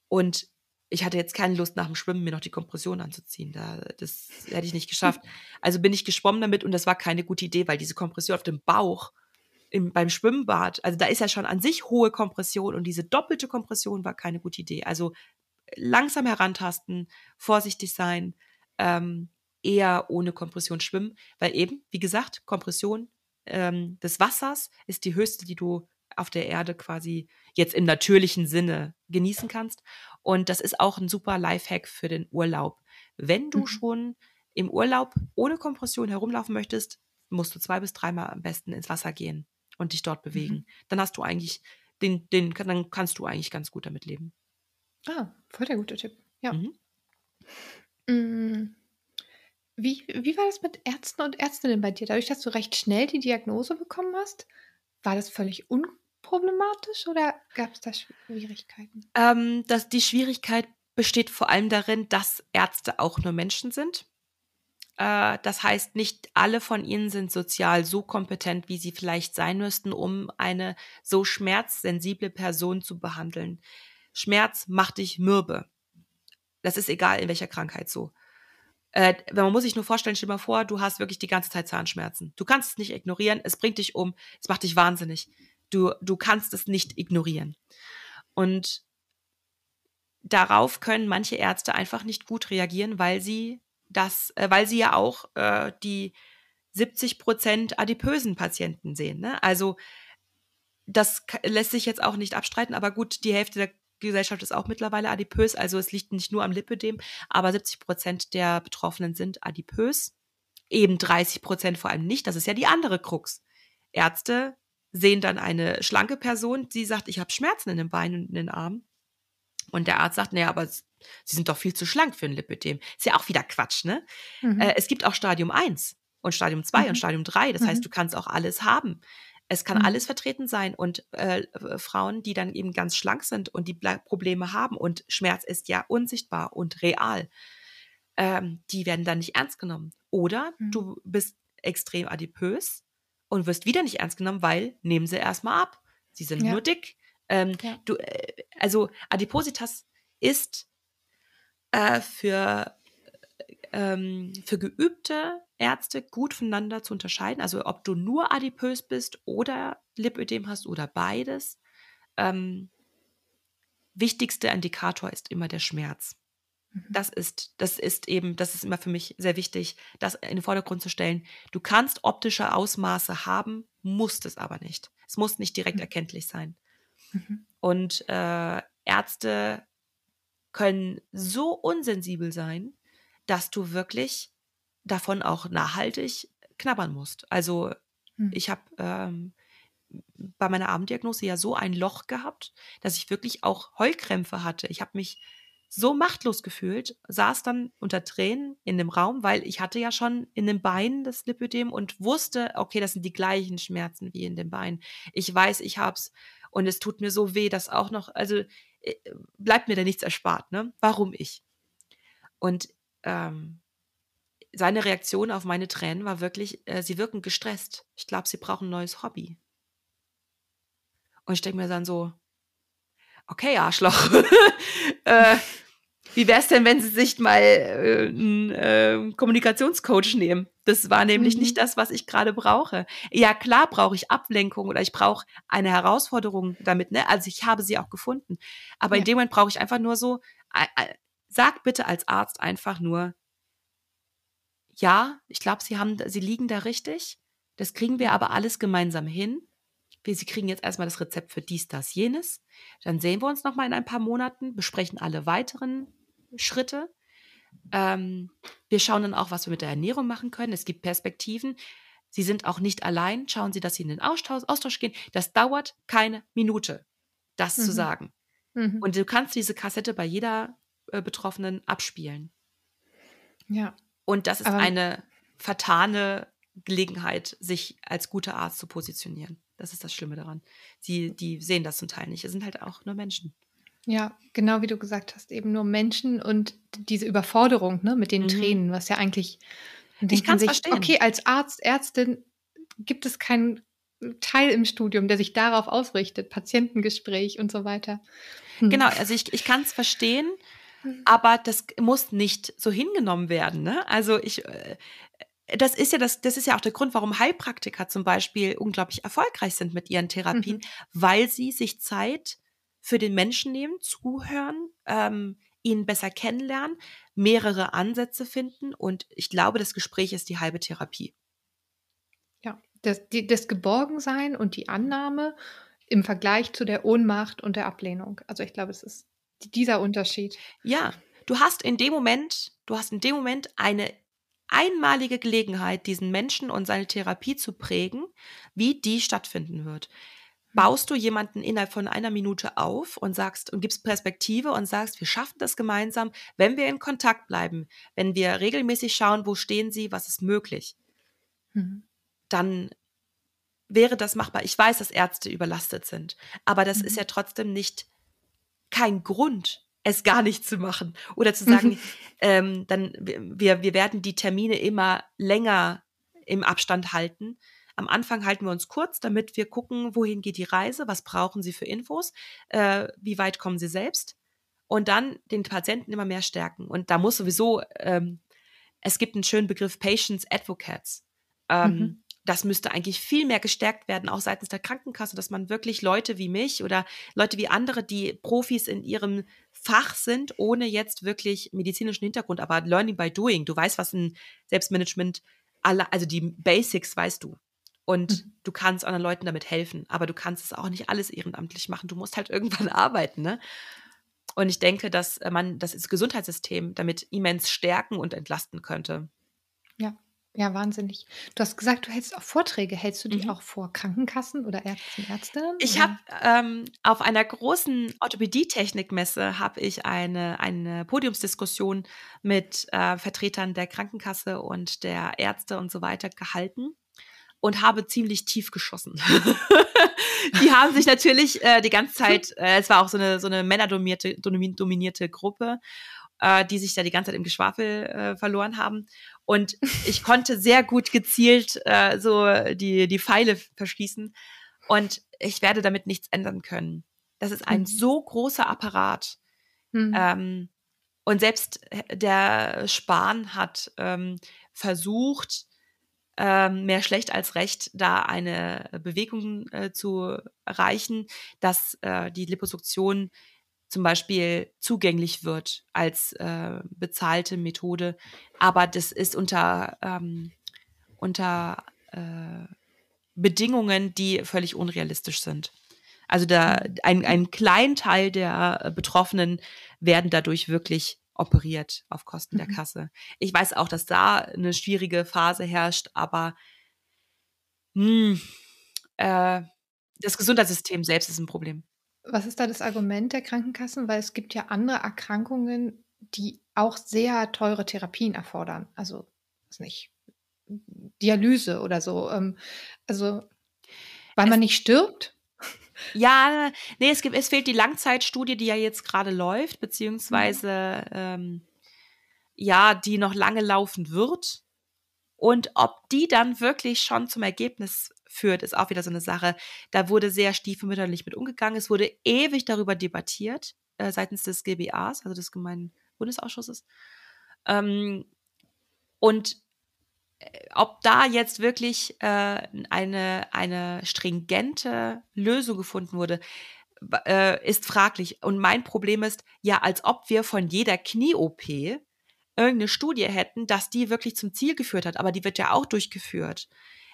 Und ich hatte jetzt keine Lust nach dem Schwimmen mir noch die Kompression anzuziehen. Da, das hätte ich nicht geschafft. Also bin ich geschwommen damit und das war keine gute Idee, weil diese Kompression auf dem Bauch im, beim Schwimmbad, also da ist ja schon an sich hohe Kompression und diese doppelte Kompression war keine gute Idee. Also langsam herantasten, vorsichtig sein, ähm, eher ohne Kompression schwimmen, weil eben, wie gesagt, Kompression ähm, des Wassers ist die höchste, die du auf der Erde quasi jetzt im natürlichen Sinne genießen kannst. Und das ist auch ein super Lifehack für den Urlaub. Wenn du mhm. schon im Urlaub ohne Kompression herumlaufen möchtest, musst du zwei bis dreimal am besten ins Wasser gehen und dich dort bewegen. Mhm. Dann hast du eigentlich, den, den, dann kannst du eigentlich ganz gut damit leben. Ah, voll der gute Tipp. Ja. Mhm. Mm. Wie, wie war das mit Ärzten und Ärztinnen bei dir? Dadurch, dass du recht schnell die Diagnose bekommen hast, war das völlig un problematisch oder gab es da Schwierigkeiten? Ähm, dass die Schwierigkeit besteht vor allem darin, dass Ärzte auch nur Menschen sind. Äh, das heißt, nicht alle von ihnen sind sozial so kompetent, wie sie vielleicht sein müssten, um eine so schmerzsensible Person zu behandeln. Schmerz macht dich mürbe. Das ist egal, in welcher Krankheit so. Äh, man muss sich nur vorstellen, stell dir mal vor, du hast wirklich die ganze Zeit Zahnschmerzen. Du kannst es nicht ignorieren, es bringt dich um, es macht dich wahnsinnig. Du, du kannst es nicht ignorieren. Und darauf können manche Ärzte einfach nicht gut reagieren, weil sie das, äh, weil sie ja auch äh, die 70 Prozent adipösen Patienten sehen. Ne? Also das lässt sich jetzt auch nicht abstreiten, aber gut, die Hälfte der Gesellschaft ist auch mittlerweile adipös, also es liegt nicht nur am Lipödem, aber 70 Prozent der Betroffenen sind adipös, eben 30 Prozent vor allem nicht. Das ist ja die andere Krux. Ärzte sehen dann eine schlanke Person, die sagt, ich habe Schmerzen in den Beinen und in den Armen. Und der Arzt sagt, naja, aber sie sind doch viel zu schlank für ein Lipödem. Ist ja auch wieder Quatsch, ne? Mhm. Äh, es gibt auch Stadium 1 und Stadium 2 mhm. und Stadium 3. Das mhm. heißt, du kannst auch alles haben. Es kann mhm. alles vertreten sein und äh, Frauen, die dann eben ganz schlank sind und die Probleme haben und Schmerz ist ja unsichtbar und real, ähm, die werden dann nicht ernst genommen. Oder mhm. du bist extrem adipös und wirst wieder nicht ernst genommen, weil nehmen sie erstmal ab. Sie sind ja. nur dick. Ähm, ja. du, äh, also Adipositas ist äh, für, ähm, für geübte Ärzte gut voneinander zu unterscheiden. Also ob du nur adipös bist oder Lipödem hast oder beides. Ähm, wichtigster Indikator ist immer der Schmerz. Mhm. Das ist, das ist eben, das ist immer für mich sehr wichtig, das in den Vordergrund zu stellen. Du kannst optische Ausmaße haben, musst es aber nicht. Es muss nicht direkt mhm. erkenntlich sein. Mhm. Und äh, Ärzte können so unsensibel sein, dass du wirklich davon auch nachhaltig knabbern musst. Also mhm. ich habe ähm, bei meiner Abenddiagnose ja so ein Loch gehabt, dass ich wirklich auch Heulkrämpfe hatte. Ich habe mich so machtlos gefühlt, saß dann unter Tränen in dem Raum, weil ich hatte ja schon in den Beinen das Lipödem und wusste, okay, das sind die gleichen Schmerzen wie in den Beinen. Ich weiß, ich hab's und es tut mir so weh, dass auch noch, also äh, bleibt mir da nichts erspart, ne? Warum ich? Und ähm, seine Reaktion auf meine Tränen war wirklich, äh, sie wirken gestresst. Ich glaube, sie brauchen ein neues Hobby. Und ich denke mir dann so, okay, Arschloch. äh, wie wäre es denn, wenn Sie sich mal äh, einen äh, Kommunikationscoach nehmen? Das war nämlich mhm. nicht das, was ich gerade brauche. Ja, klar brauche ich Ablenkung oder ich brauche eine Herausforderung damit. Ne? Also ich habe sie auch gefunden. Aber ja. in dem Moment brauche ich einfach nur so, äh, sag bitte als Arzt einfach nur, ja, ich glaube, Sie haben, Sie liegen da richtig. Das kriegen wir aber alles gemeinsam hin wir, Sie kriegen jetzt erstmal das Rezept für dies, das, jenes. Dann sehen wir uns nochmal in ein paar Monaten, besprechen alle weiteren Schritte. Ähm, wir schauen dann auch, was wir mit der Ernährung machen können. Es gibt Perspektiven. Sie sind auch nicht allein. Schauen Sie, dass Sie in den Austausch, Austausch gehen. Das dauert keine Minute, das mhm. zu sagen. Mhm. Und du kannst diese Kassette bei jeder äh, Betroffenen abspielen. Ja. Und das ist Aber eine vertane Gelegenheit, sich als guter Arzt zu positionieren. Das ist das Schlimme daran. Sie, die sehen das zum Teil nicht. Es sind halt auch nur Menschen. Ja, genau wie du gesagt hast, eben nur Menschen und diese Überforderung ne, mit den mhm. Tränen, was ja eigentlich. Ich kann es verstehen. Okay, als Arzt, Ärztin gibt es keinen Teil im Studium, der sich darauf ausrichtet, Patientengespräch und so weiter. Hm. Genau, also ich, ich kann es verstehen, hm. aber das muss nicht so hingenommen werden. Ne? Also ich, äh, das ist ja das, das ist ja auch der Grund, warum Heilpraktiker zum Beispiel unglaublich erfolgreich sind mit ihren Therapien, mhm. weil sie sich Zeit für den Menschen nehmen, zuhören, ähm, ihn besser kennenlernen, mehrere Ansätze finden und ich glaube, das Gespräch ist die halbe Therapie. Ja, das, die, das Geborgensein und die Annahme im Vergleich zu der Ohnmacht und der Ablehnung. Also ich glaube, es ist dieser Unterschied. Ja, du hast in dem Moment, du hast in dem Moment eine einmalige Gelegenheit, diesen Menschen und seine Therapie zu prägen, wie die stattfinden wird. Hm. Baust du jemanden innerhalb von einer Minute auf und sagst und gibst Perspektive und sagst, wir schaffen das gemeinsam, wenn wir in Kontakt bleiben, wenn wir regelmäßig schauen, wo stehen sie, was ist möglich, mhm. dann wäre das machbar. Ich weiß, dass Ärzte überlastet sind, aber das mhm. ist ja trotzdem nicht kein Grund, es gar nicht zu machen. Oder zu sagen, mhm. ähm, dann wir, wir werden die Termine immer länger im Abstand halten. Am Anfang halten wir uns kurz, damit wir gucken, wohin geht die Reise, was brauchen sie für Infos, äh, wie weit kommen sie selbst. Und dann den Patienten immer mehr stärken. Und da muss sowieso, ähm, es gibt einen schönen Begriff Patients Advocates. Ähm, mhm das müsste eigentlich viel mehr gestärkt werden, auch seitens der Krankenkasse, dass man wirklich Leute wie mich oder Leute wie andere, die Profis in ihrem Fach sind, ohne jetzt wirklich medizinischen Hintergrund, aber Learning by Doing. Du weißt, was ein Selbstmanagement, also die Basics weißt du. Und mhm. du kannst anderen Leuten damit helfen, aber du kannst es auch nicht alles ehrenamtlich machen. Du musst halt irgendwann arbeiten, ne? Und ich denke, dass man das Gesundheitssystem damit immens stärken und entlasten könnte. Ja, wahnsinnig. Du hast gesagt, du hältst auch Vorträge. Hältst du die mhm. auch vor Krankenkassen oder Ärzten, Ärztinnen? Ich habe ähm, auf einer großen Orthopädie-Technikmesse habe ich eine, eine Podiumsdiskussion mit äh, Vertretern der Krankenkasse und der Ärzte und so weiter gehalten. und habe ziemlich tief geschossen. die haben sich natürlich äh, die ganze Zeit, äh, es war auch so eine, so eine männerdominierte dominierte Gruppe, äh, die sich da die ganze Zeit im Geschwafel äh, verloren haben. Und ich konnte sehr gut gezielt äh, so die, die Pfeile verschießen. Und ich werde damit nichts ändern können. Das ist ein mhm. so großer Apparat. Mhm. Ähm, und selbst äh, der Spahn hat ähm, versucht, ähm, mehr schlecht als recht, da eine Bewegung äh, zu erreichen, dass äh, die Liposuktion zum Beispiel zugänglich wird als äh, bezahlte Methode. Aber das ist unter, ähm, unter äh, Bedingungen, die völlig unrealistisch sind. Also da ein, ein kleinen Teil der Betroffenen werden dadurch wirklich operiert auf Kosten mhm. der Kasse. Ich weiß auch, dass da eine schwierige Phase herrscht, aber mh, hm, äh, das Gesundheitssystem selbst ist ein Problem. Was ist da das Argument der Krankenkassen? Weil es gibt ja andere Erkrankungen, die auch sehr teure Therapien erfordern. Also, ist nicht, Dialyse oder so. Ähm, also, weil es man nicht stirbt? Ja, nee, es, gibt, es fehlt die Langzeitstudie, die ja jetzt gerade läuft, beziehungsweise mhm. ähm, ja, die noch lange laufen wird. Und ob die dann wirklich schon zum Ergebnis führt, ist auch wieder so eine Sache. Da wurde sehr stiefmütterlich mit umgegangen. Es wurde ewig darüber debattiert, äh, seitens des GBAs, also des Gemeinen Bundesausschusses. Ähm, und ob da jetzt wirklich äh, eine, eine stringente Lösung gefunden wurde, äh, ist fraglich. Und mein Problem ist, ja, als ob wir von jeder Knie-OP irgendeine Studie hätten, dass die wirklich zum Ziel geführt hat. Aber die wird ja auch durchgeführt.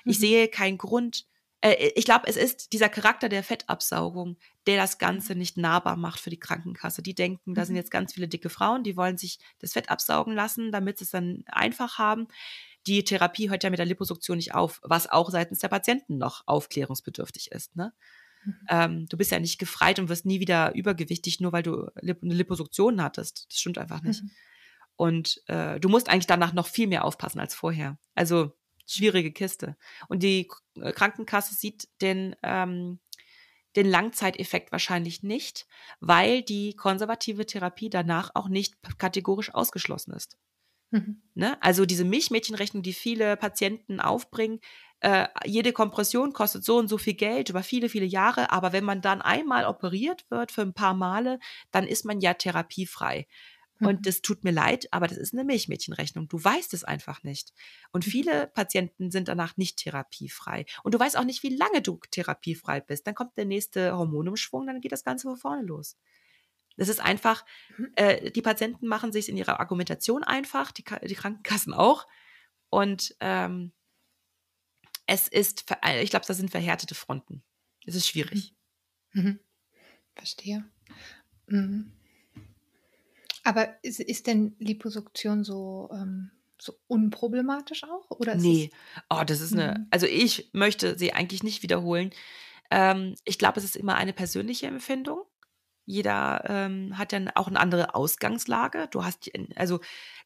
Mhm. Ich sehe keinen Grund. Äh, ich glaube, es ist dieser Charakter der Fettabsaugung, der das Ganze mhm. nicht nahbar macht für die Krankenkasse. Die denken, da sind mhm. jetzt ganz viele dicke Frauen, die wollen sich das Fett absaugen lassen, damit sie es dann einfach haben die Therapie hört ja mit der Liposuktion nicht auf, was auch seitens der Patienten noch aufklärungsbedürftig ist. Ne? Mhm. Ähm, du bist ja nicht gefreit und wirst nie wieder übergewichtig, nur weil du eine Liposuktion hattest. Das stimmt einfach nicht. Mhm. Und äh, du musst eigentlich danach noch viel mehr aufpassen als vorher. Also schwierige Kiste. Und die äh, Krankenkasse sieht den, ähm, den Langzeiteffekt wahrscheinlich nicht, weil die konservative Therapie danach auch nicht kategorisch ausgeschlossen ist. Mhm. Ne? Also diese Milchmädchenrechnung, die viele Patienten aufbringen, äh, jede Kompression kostet so und so viel Geld über viele, viele Jahre, aber wenn man dann einmal operiert wird für ein paar Male, dann ist man ja therapiefrei. Mhm. Und das tut mir leid, aber das ist eine Milchmädchenrechnung. Du weißt es einfach nicht. Und mhm. viele Patienten sind danach nicht therapiefrei. Und du weißt auch nicht, wie lange du therapiefrei bist. Dann kommt der nächste Hormonumschwung, dann geht das Ganze von vorne los. Das ist einfach, mhm. äh, die Patienten machen sich in ihrer Argumentation einfach, die, die Krankenkassen auch. Und ähm, es ist, äh, ich glaube, da sind verhärtete Fronten. Es ist schwierig. Mhm. mhm. Verstehe. Mhm. Aber ist, ist denn Liposuktion so, ähm, so unproblematisch auch? Oder nee, oh, das ist eine, mhm. also ich möchte sie eigentlich nicht wiederholen. Ähm, ich glaube, es ist immer eine persönliche Empfindung. Jeder ähm, hat dann auch eine andere Ausgangslage. Du hast also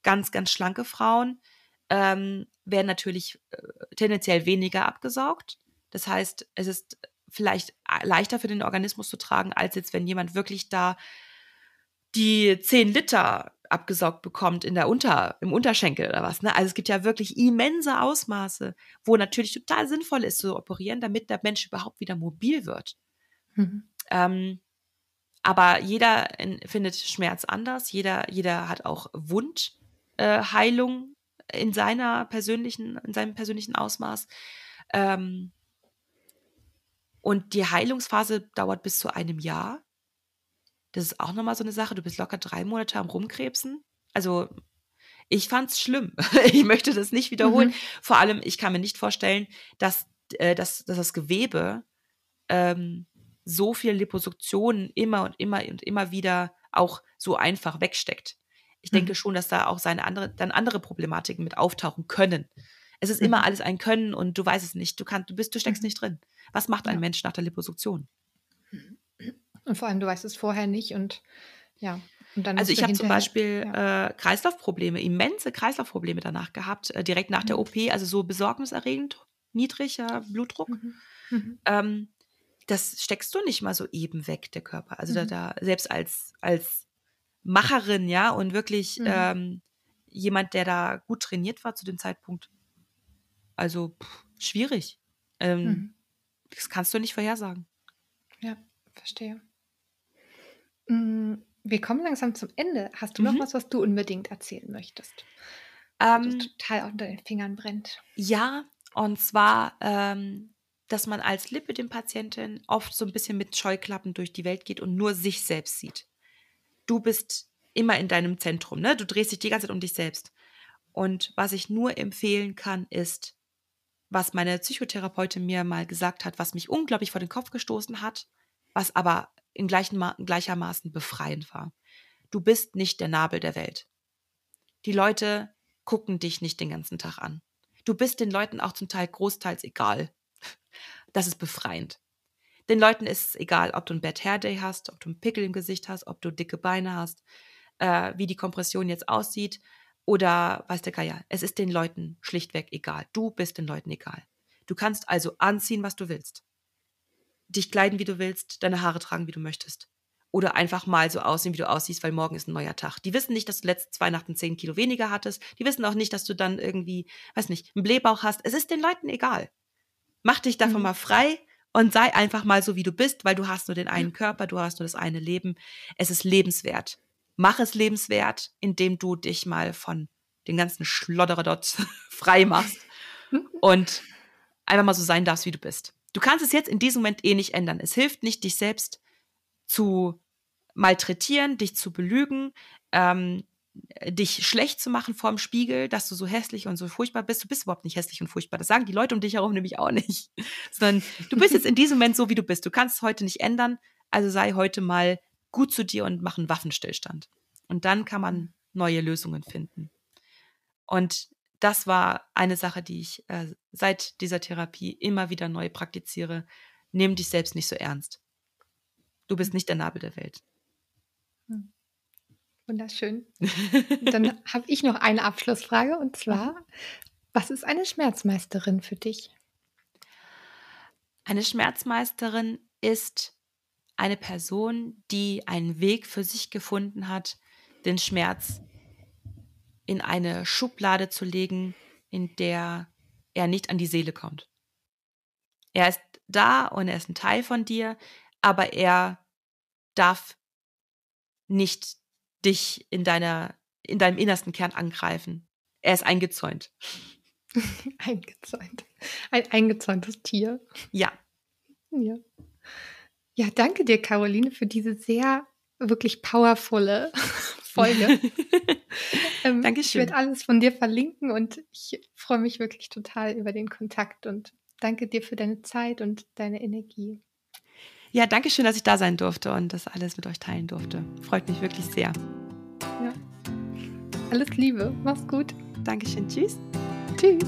ganz, ganz schlanke Frauen ähm, werden natürlich äh, tendenziell weniger abgesaugt. Das heißt, es ist vielleicht leichter für den Organismus zu tragen, als jetzt, wenn jemand wirklich da die 10 Liter abgesaugt bekommt in der Unter, im Unterschenkel oder was. Ne? Also es gibt ja wirklich immense Ausmaße, wo natürlich total sinnvoll ist zu operieren, damit der Mensch überhaupt wieder mobil wird. Mhm. Ähm, aber jeder findet Schmerz anders. Jeder, jeder hat auch Wundheilung äh, in seiner persönlichen, in seinem persönlichen Ausmaß. Ähm, und die Heilungsphase dauert bis zu einem Jahr. Das ist auch nochmal so eine Sache. Du bist locker drei Monate am Rumkrebsen. Also, ich fand's schlimm. ich möchte das nicht wiederholen. Mhm. Vor allem, ich kann mir nicht vorstellen, dass, äh, dass, dass das Gewebe ähm, so viel Liposuktion immer und immer und immer wieder auch so einfach wegsteckt. Ich denke mhm. schon, dass da auch seine andere, dann andere Problematiken mit auftauchen können. Es ist mhm. immer alles ein Können und du weißt es nicht. Du kannst, du bist, du steckst mhm. nicht drin. Was macht ein ja. Mensch nach der Liposuktion? Und vor allem, du weißt es vorher nicht und ja. Und also ich habe zum Beispiel ja. äh, Kreislaufprobleme, immense Kreislaufprobleme danach gehabt, äh, direkt nach der mhm. OP, also so besorgniserregend niedriger Blutdruck. Mhm. Mhm. Ähm, das steckst du nicht mal so eben weg, der Körper. Also da, Mhm. da selbst als, als Macherin, ja, und wirklich Mhm. ähm, jemand, der da gut trainiert war zu dem Zeitpunkt. Also pff, schwierig. Ähm, Mhm. Das kannst du nicht vorhersagen. Ja, verstehe. Mm, Wir kommen langsam zum Ende. Hast du noch Mhm. was, was du unbedingt erzählen möchtest? Was Ähm, total unter den Fingern brennt. Ja, und zwar, ähm, dass man als Lipidem-Patientin oft so ein bisschen mit Scheuklappen durch die Welt geht und nur sich selbst sieht. Du bist immer in deinem Zentrum, ne? Du drehst dich die ganze Zeit um dich selbst. Und was ich nur empfehlen kann, ist, was meine Psychotherapeutin mir mal gesagt hat, was mich unglaublich vor den Kopf gestoßen hat, was aber in Ma gleichermaßen befreiend war. Du bist nicht der Nabel der Welt. Die Leute gucken dich nicht den ganzen Tag an. Du bist den Leuten auch zum Teil großteils egal. Das ist befreiend. Den Leuten ist es egal, ob du ein Bad Hair Day hast, ob du einen Pickel im Gesicht hast, ob du dicke Beine hast, äh, wie die Kompression jetzt aussieht oder weiß der Geier. Es ist den Leuten schlichtweg egal. Du bist den Leuten egal. Du kannst also anziehen, was du willst. Dich kleiden, wie du willst, deine Haare tragen, wie du möchtest. Oder einfach mal so aussehen, wie du aussiehst, weil morgen ist ein neuer Tag. Die wissen nicht, dass du letzte zwei Nachten zehn Kilo weniger hattest. Die wissen auch nicht, dass du dann irgendwie, weiß nicht, einen Blähbauch hast. Es ist den Leuten egal. Mach dich davon Mhm. mal frei und sei einfach mal so, wie du bist, weil du hast nur den einen Körper, du hast nur das eine Leben. Es ist lebenswert. Mach es lebenswert, indem du dich mal von den ganzen Schlodderer frei machst und einfach mal so sein darfst, wie du bist. Du kannst es jetzt in diesem Moment eh nicht ändern. Es hilft nicht, dich selbst zu malträtieren, dich zu belügen, ähm, dich schlecht zu machen vorm Spiegel, dass du so hässlich und so furchtbar bist. Du bist überhaupt nicht hässlich und furchtbar. Das sagen die Leute um dich herum nämlich auch nicht. Sondern du bist jetzt in diesem Moment so, wie du bist. Du kannst es heute nicht ändern. Also sei heute mal gut zu dir und mach einen Waffenstillstand. Und dann kann man neue Lösungen finden. Und das war eine Sache, die ich äh, seit dieser Therapie immer wieder neu praktiziere. Nimm dich selbst nicht so ernst. Du bist nicht der Nabel der Welt. Wunderschön. Dann habe ich noch eine Abschlussfrage und zwar, was ist eine Schmerzmeisterin für dich? Eine Schmerzmeisterin ist eine Person, die einen Weg für sich gefunden hat, den Schmerz in eine Schublade zu legen, in der er nicht an die Seele kommt. Er ist da und er ist ein Teil von dir, aber er darf nicht dich in deiner in deinem innersten Kern angreifen. Er ist eingezäunt. Eingezäunt. Ein eingezäuntes Tier. Ja, Ja. Ja, danke dir, Caroline, für diese sehr wirklich powervolle Folge. Ähm, Ich Dankeschön. werde alles von dir verlinken und ich freue mich wirklich total über den Kontakt und danke dir für deine Zeit und deine Energie. Ja, danke schön, dass ich da sein durfte und das alles mit euch teilen durfte. Freut mich wirklich sehr. Ja. Alles Liebe, mach's gut. Dankeschön, tschüss. Tschüss.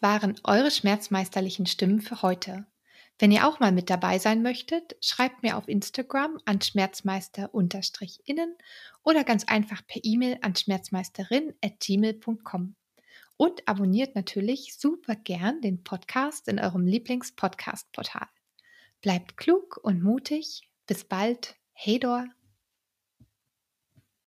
Waren eure schmerzmeisterlichen Stimmen für heute. Wenn ihr auch mal mit dabei sein möchtet, schreibt mir auf Instagram an schmerzmeister-innen oder ganz einfach per E-Mail an schmerzmeisterin.gmail.com. Und abonniert natürlich super gern den Podcast in eurem Lieblings-Podcast-Portal. Bleibt klug und mutig. Bis bald. Hey Dor.